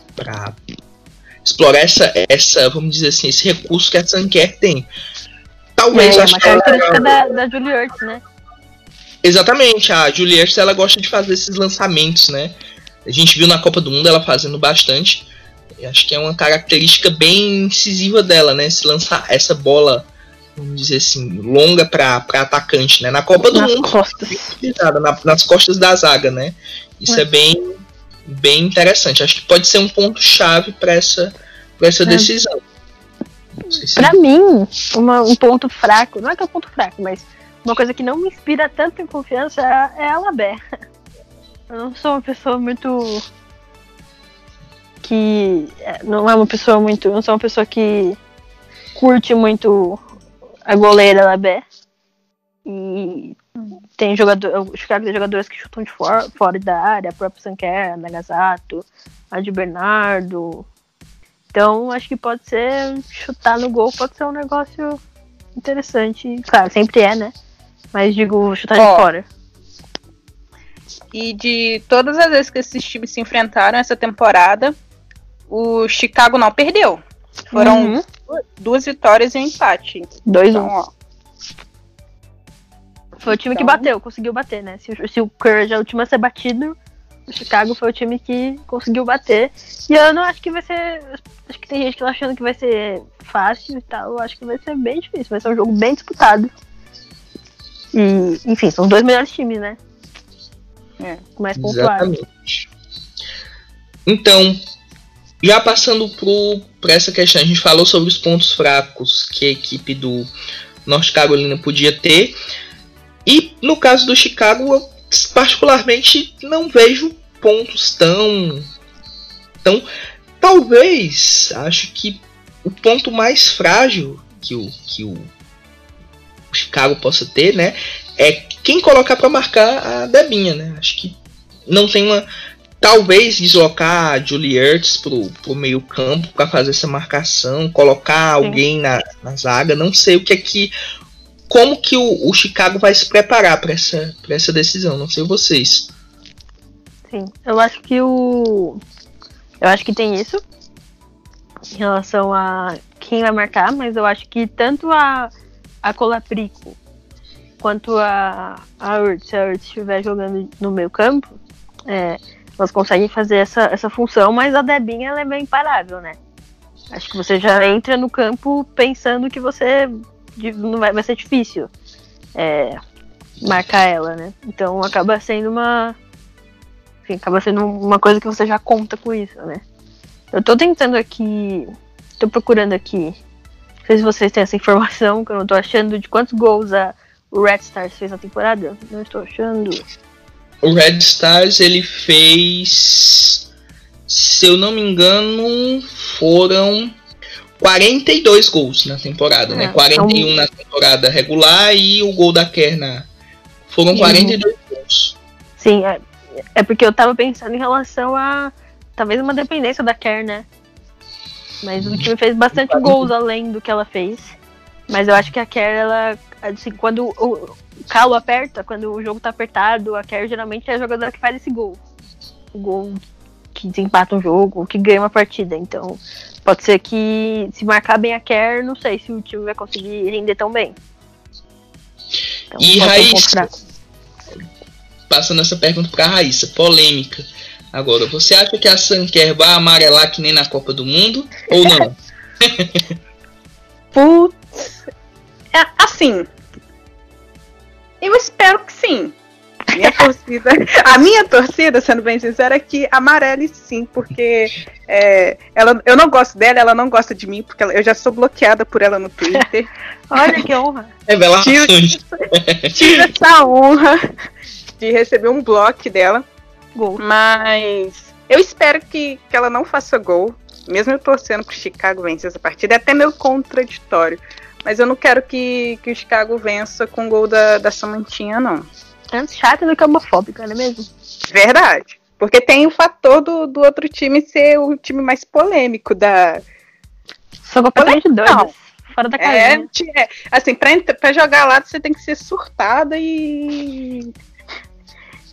explorar essa, essa, vamos dizer assim, esse recurso que a Sanquer tem. Talvez é, é uma característica ela... da, da Julie Ertz, né? Exatamente, a Julie Ertz, ela gosta de fazer esses lançamentos, né? A gente viu na Copa do Mundo ela fazendo bastante. acho que é uma característica bem incisiva dela, né? Se lançar essa bola, vamos dizer assim, longa para atacante, né? Na Copa do nas Mundo, costas. Na, nas costas da zaga, né? Isso é, é bem bem interessante. Acho que pode ser um ponto chave para essa, pra essa é. decisão. Se... Para mim, uma, um ponto fraco, não é que é um ponto fraco, mas uma coisa que não me inspira tanto em confiança é, é a Labé. Eu não sou uma pessoa muito. que. É, não é uma pessoa muito. Não sou uma pessoa que curte muito a goleira Labé. E tem jogador, o Chicago tem jogadores que chutam de fora, fora da área, a própria Sanquer, Nagasato, a de Bernardo. Então acho que pode ser chutar no gol, pode ser um negócio interessante. Claro, sempre é, né? Mas digo, chutar oh. de fora. E de todas as vezes que esses times se enfrentaram essa temporada, o Chicago não perdeu. Foram uhum. duas vitórias e um empate. Dois então, um. ó. Foi o time então... que bateu, conseguiu bater, né? Se, se o Courage é o time a ser batido, o Chicago foi o time que conseguiu bater. E eu não acho que vai ser. Acho que tem gente que tá achando que vai ser fácil e tal. Eu acho que vai ser bem difícil. Vai ser um jogo bem disputado. E, enfim, são os dois melhores times, né? É, mais pontuados. Exatamente. Então, já passando para essa questão, a gente falou sobre os pontos fracos que a equipe do Norte Carolina podia ter. E no caso do Chicago, eu particularmente não vejo pontos tão. tão. Talvez, acho que o ponto mais frágil que o, que o Chicago possa ter, né, é quem colocar para marcar a Debinha, né? Acho que não tem uma talvez deslocar a Julie Ertz pro, pro meio campo para fazer essa marcação, colocar alguém na, na zaga, não sei o que é que como que o, o Chicago vai se preparar para essa, essa decisão, não sei vocês. Sim, eu acho que o. Eu acho que tem isso em relação a quem vai marcar, mas eu acho que tanto a, a Colaprico quanto a, a Urt, se a Urt estiver jogando no meio campo, é, elas conseguem fazer essa, essa função, mas a Debinha ela é bem imparável, né? Acho que você já entra no campo pensando que você não vai, vai ser difícil é, marcar ela, né? Então acaba sendo uma. Enfim, acaba sendo uma coisa que você já conta com isso, né? Eu tô tentando aqui. Tô procurando aqui. Não sei se vocês têm essa informação, que eu não tô achando de quantos gols a, o Red Stars fez na temporada. Não estou achando. O Red Stars ele fez. Se eu não me engano, foram 42 gols na temporada, né? é, né? 41 então... na temporada regular e o gol da Kerna. Foram 42 uhum. gols. Sim, é, é, porque eu tava pensando em relação a talvez uma dependência da Kerr, né? Mas o time fez bastante gols além do que ela fez. Mas eu acho que a Kerr, ela. Assim, quando o calo aperta, quando o jogo tá apertado, a Kerr geralmente é a jogadora que faz esse gol. O gol que desempata um jogo, que ganha uma partida. Então, Pode ser que se marcar bem a Kerr, não sei se o time vai conseguir render tão bem. Então, e Raíssa, passando essa pergunta para Raíssa, polêmica. Agora, você acha que a Sanquer vai amarelar que nem na Copa do Mundo ou não? Putz. É, assim. Eu espero que sim. Minha torcida, a minha torcida, sendo bem sincera, é que amarele sim, porque é, ela, eu não gosto dela, ela não gosta de mim, porque ela- eu já sou bloqueada por ela no Twitter. Olha que honra. Revelações. Tive essa honra de receber um bloco dela. Gol. Mas eu espero que, que ela não faça gol, mesmo eu torcendo pro Chicago vencer essa partida. É até meio contraditório. Mas eu não quero que, que o Chicago vença com o gol da, da Samantinha, não. Antes chata do que homofóbica, não é mesmo? Verdade. Porque tem o fator do, do outro time ser o time mais polêmico da. Sou completamente Não. doida. Fora da É, casinha. ti- é, assim, pra, pra jogar lá você tem que ser surtada e.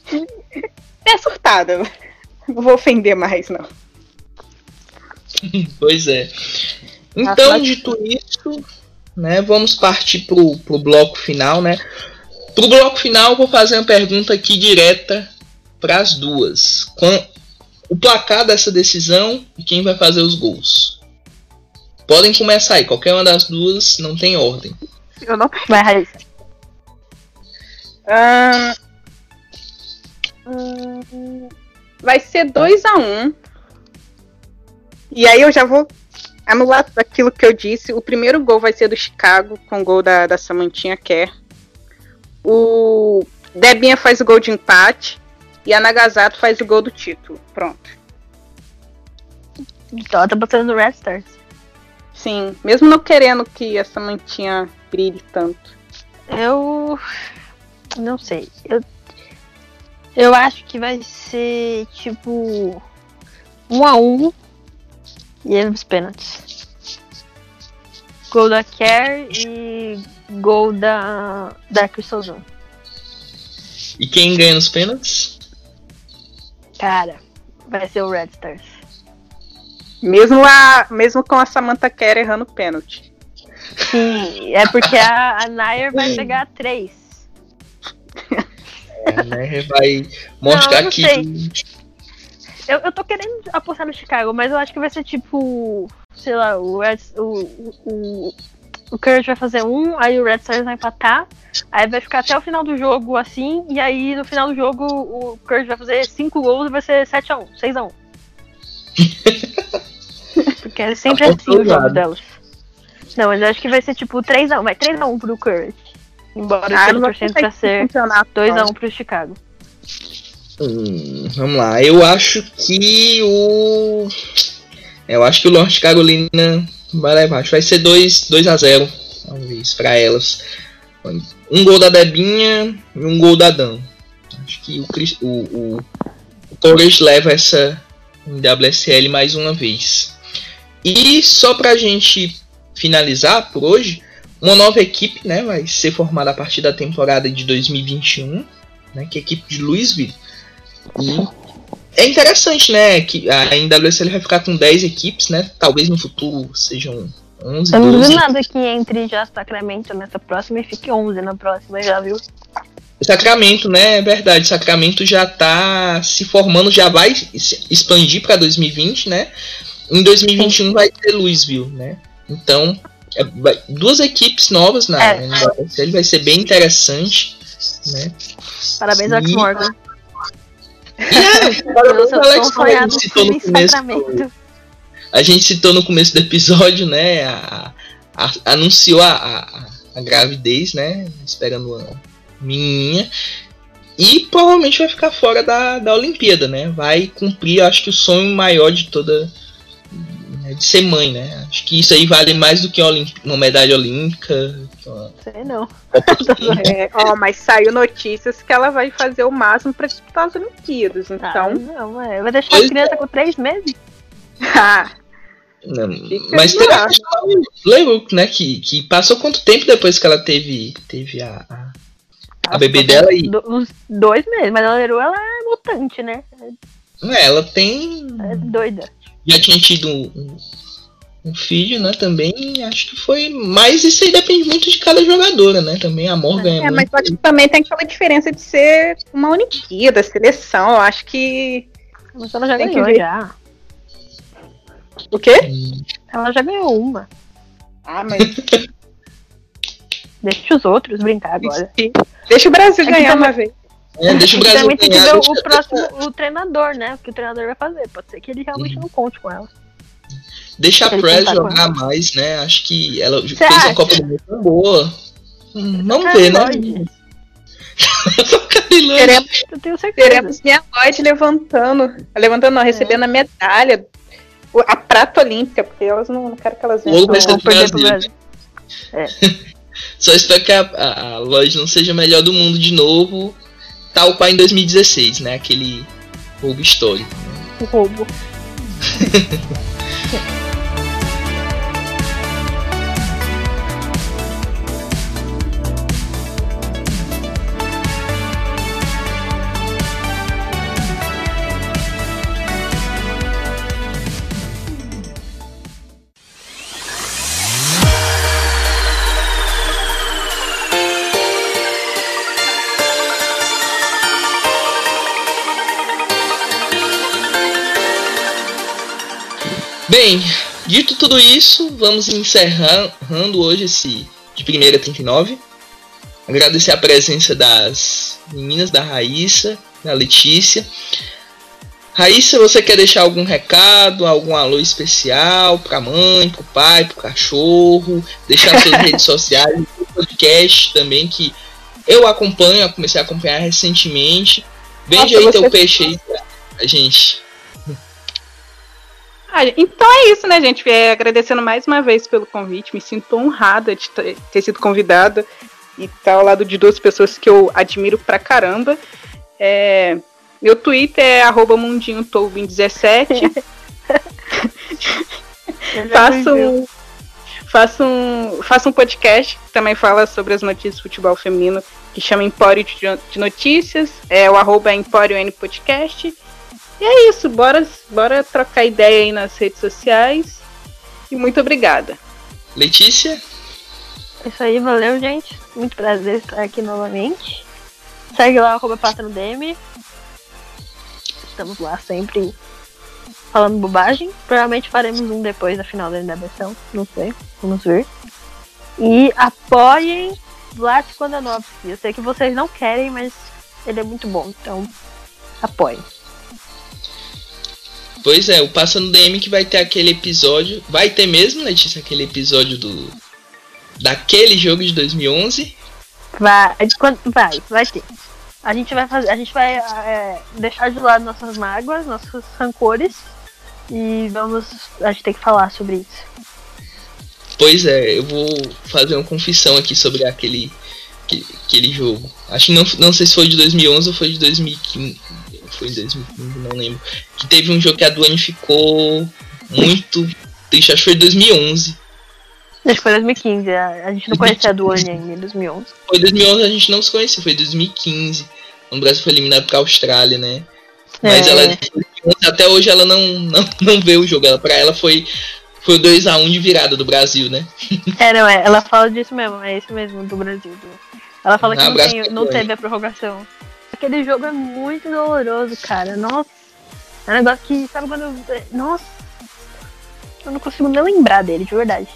É surtada. Não vou ofender mais, não. Pois é. Então, dito isso, né, vamos partir pro, pro bloco final, né? Pro bloco final, eu vou fazer uma pergunta aqui direta para as duas. Com o placar dessa decisão e quem vai fazer os gols. Podem começar aí, qualquer uma das duas, não tem ordem. Eu não Vai, Raíssa. Ah, hum, vai ser 2 a 1 um. E aí eu já vou anular aquilo que eu disse. O primeiro gol vai ser do Chicago, com o gol da, da Samantinha Kerr. O Debinha faz o gol de empate. E a Nagasato faz o gol do título. Pronto. Então, ela tá botando no Red Stars. Sim, mesmo não querendo que a Samantinha brilhe tanto. Eu. Não sei. Eu. Eu acho que vai ser tipo. Um a um. E os pênaltis. Gol da Care e gol da. Da Crystal Zone. E quem ganha nos pênaltis? Cara, vai ser o Red Stars. Mesmo, a, mesmo com a Samantha Kerr errando pênalti. Sim, é porque a, a Nair vai pegar três. É, né, vai mostrar Não, não que. Eu, eu tô querendo apostar no Chicago, mas eu acho que vai ser tipo. Sei lá, o Red, o, o, o, Courage vai fazer um, aí o Red Stars vai empatar, aí vai ficar até o final do jogo assim, e aí no final do jogo o Courage vai fazer cinco gols e vai ser 7x1, 6x1. Porque é sempre assim o jogo delas. Não, mas eu acho que vai ser tipo 3x1, vai 3x1 pro Courage. Embora eu Ah, vai torcendo pra ser campeonato, não. 2x1 pro Chicago. Hum, vamos lá, eu acho que o. Eu acho que o Norte Carolina vai levar. Acho que vai ser 2 2 a 0 talvez, pra elas. Um gol da Debinha e um gol da Dan. Acho que o, Chris- o, o, o Courage leva essa WSL mais uma vez. E só pra gente finalizar por hoje, uma nova equipe né, vai ser formada a partir da temporada de 2021, né, que é a equipe de Louisville. E é interessante, né, que a NWSL vai ficar com 10 equipes, né, talvez no futuro sejam 11, Eu não 12. duvido nada que entre já Sacramento nessa próxima e fique 11 na próxima, já viu? Sacramento, né? É verdade. Sacramento já tá se formando, já vai expandir para 2020, né? Em 2021 vai ter Louisville, né? Então, duas equipes novas na É. NWSL vai ser bem interessante, né? Parabéns, Alex E- Morgan. É, parabéns, Alex, sou a sonhado gente citou no começo. A gente citou no começo do episódio, né? a- a- anunciou a, a- a gravidez, né? Esperando uma menininha. E provavelmente vai ficar fora da, da Olimpíada, né? Vai cumprir, acho que o sonho maior de toda. Né, de ser mãe, né? Acho que isso aí vale mais do que uma, medalha olímpica. uma Sei não. É, ó, mas saiu notícias que ela vai fazer o máximo pra disputar as Olimpíadas. Tá, Então, não, é. Vai deixar Pois a criança com 3 meses? ah, Não, mas teve a questão Leroux, né? Que, que passou quanto tempo depois que ela teve, teve a, a, a bebê dela e. Do- uns dois meses, mas a ela é mutante, né? É, ela tem. É doida. Já tinha tido um, um- filho, né? Também. Acho que foi. Mas isso aí depende muito de cada jogadora, né? Também a Morgan é, é, mas muito. eu acho que também tem aquela diferença de ser uma Olimpíada, seleção. Eu acho que Mas ela já Tem ganhou já. O quê? Ela já ganhou uma. Ah, mas. Deixa os outros brincar agora. Deixa o Brasil Aqui ganhar também- uma vez. É, deixa o E Brasil também tem que ver o próximo, o treinador, né? O que o treinador vai fazer. Pode ser que ele realmente Uhum. não conte com ela. Deixa a Press jogar mais, né? Acho que ela fez acha? uma Copa do Mundo tão boa. Hum, Vamos Ah, ver, né? Teremos, Eu tenho certeza. teremos minha Lloyd levantando. Levantando, não, recebendo a medalha. A prata olímpica, porque elas não, não quero que elas do perder pro Brasil. Brasil. Só espero que a, a, a Lloyd não seja a melhor do mundo de novo, tal qual em 2016, né? Aquele roubo histórico. O roubo. Bem, dito tudo isso, vamos encerrando hoje esse de primeira 39. Agradecer a presença das meninas, da Raíssa, da Letícia. Raíssa, você quer deixar algum recado, algum alô especial pra mãe, pro pai, pro cachorro? Deixar suas redes sociais, o podcast também, que eu acompanho, eu comecei a acompanhar recentemente. Vende Nossa, aí teu peixe aí pra gente. Ah, então é isso, né, gente? É, agradecendo mais uma vez pelo convite. Me sinto honrada de ter sido convidada e estar ao lado de duas pessoas que eu admiro pra caramba. É, meu Twitter é arroba mundinhotolvin17. faço um, faço, um, faço um podcast que também fala sobre as notícias do futebol feminino, que chama Empório de de Notícias. É o arroba Empório N Podcast. E é isso, bora, bora trocar ideia aí nas redes sociais. E muito obrigada. Letícia? É Isso aí, valeu, gente. Muito prazer estar aqui novamente. Segue lá, arroba passa no DM. Estamos lá sempre falando bobagem. Provavelmente faremos um depois da final da NWSL. Não sei, vamos ver. E apoiem Vlad Kondanovski. Eu sei que vocês não querem, mas ele é muito bom. Então, apoiem. Pois é, o Passa no DM que vai ter aquele episódio. Vai ter mesmo, Letícia, aquele episódio do. Daquele jogo de 2011. Vai, quando- vai, vai ter. A gente vai fazer, a gente vai é, deixar de lado nossas mágoas, nossos rancores e vamos, a gente tem que falar sobre isso. Pois é, eu vou fazer uma confissão aqui sobre aquele, que- aquele jogo. Acho que não, não sei se foi de 2011 ou foi de 2015. Foi em 2015, não lembro. Que teve um jogo que a Duane ficou muito triste. Acho que foi de 2011. Acho que foi 2015, a, a gente não conhecia a Duane ainda em 2011. Foi 2011 a gente não se conhecia, foi 2015. O Brasil foi eliminado pra Austrália, né? Mas É, ela até hoje ela não, não, não vê o jogo. Ela, pra ela foi, foi 2x1 de virada do Brasil, né? é, não, é, ela fala disso mesmo, é isso mesmo, do Brasil. do- ela fala que não, tem- não teve a prorrogação. Aquele jogo é muito doloroso, cara, nossa. É um negócio que, sabe quando. Nossa. Eu não consigo nem lembrar dele, de verdade.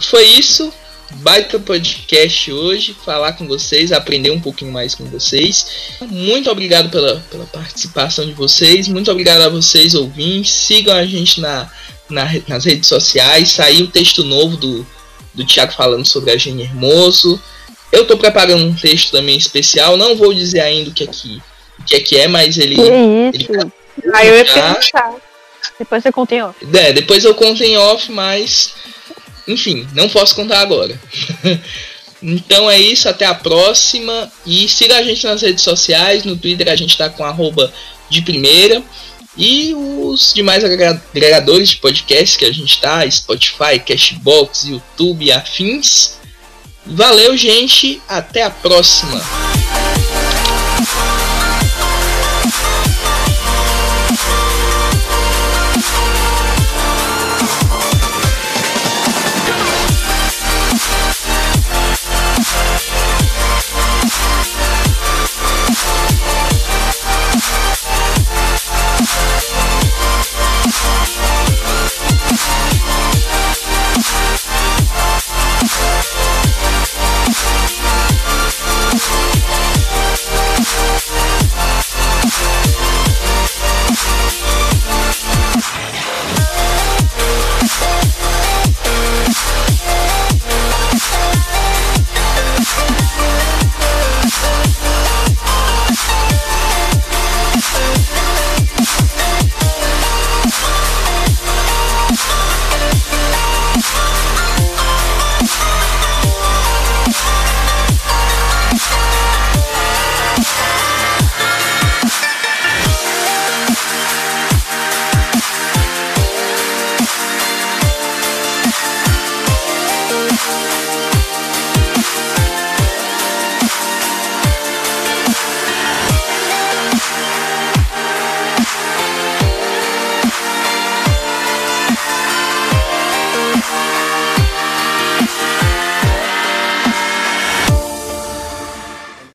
Foi isso. Baita podcast hoje, falar com vocês, aprender um pouquinho mais com vocês. Muito obrigado pela, pela participação de vocês. Muito obrigado a vocês, ouvintes. Sigam a gente na, na nas redes sociais. Saiu o texto novo do, do Thiago falando sobre a Gene Hermoso. Eu tô preparando um texto também especial. Não vou dizer ainda o que é que, o que, é, que é, mas ele. Que isso? Aí eu ia perguntar. Depois você conta em off. É, depois eu conto em off, mas. Enfim, não posso contar agora. então é isso, até a próxima. E siga a gente nas redes sociais. No Twitter a gente tá com arroba de primeira. E os demais agrega- agregadores de podcast que a gente tá, Spotify, Cashbox, YouTube e afins. Valeu, gente. Até a próxima.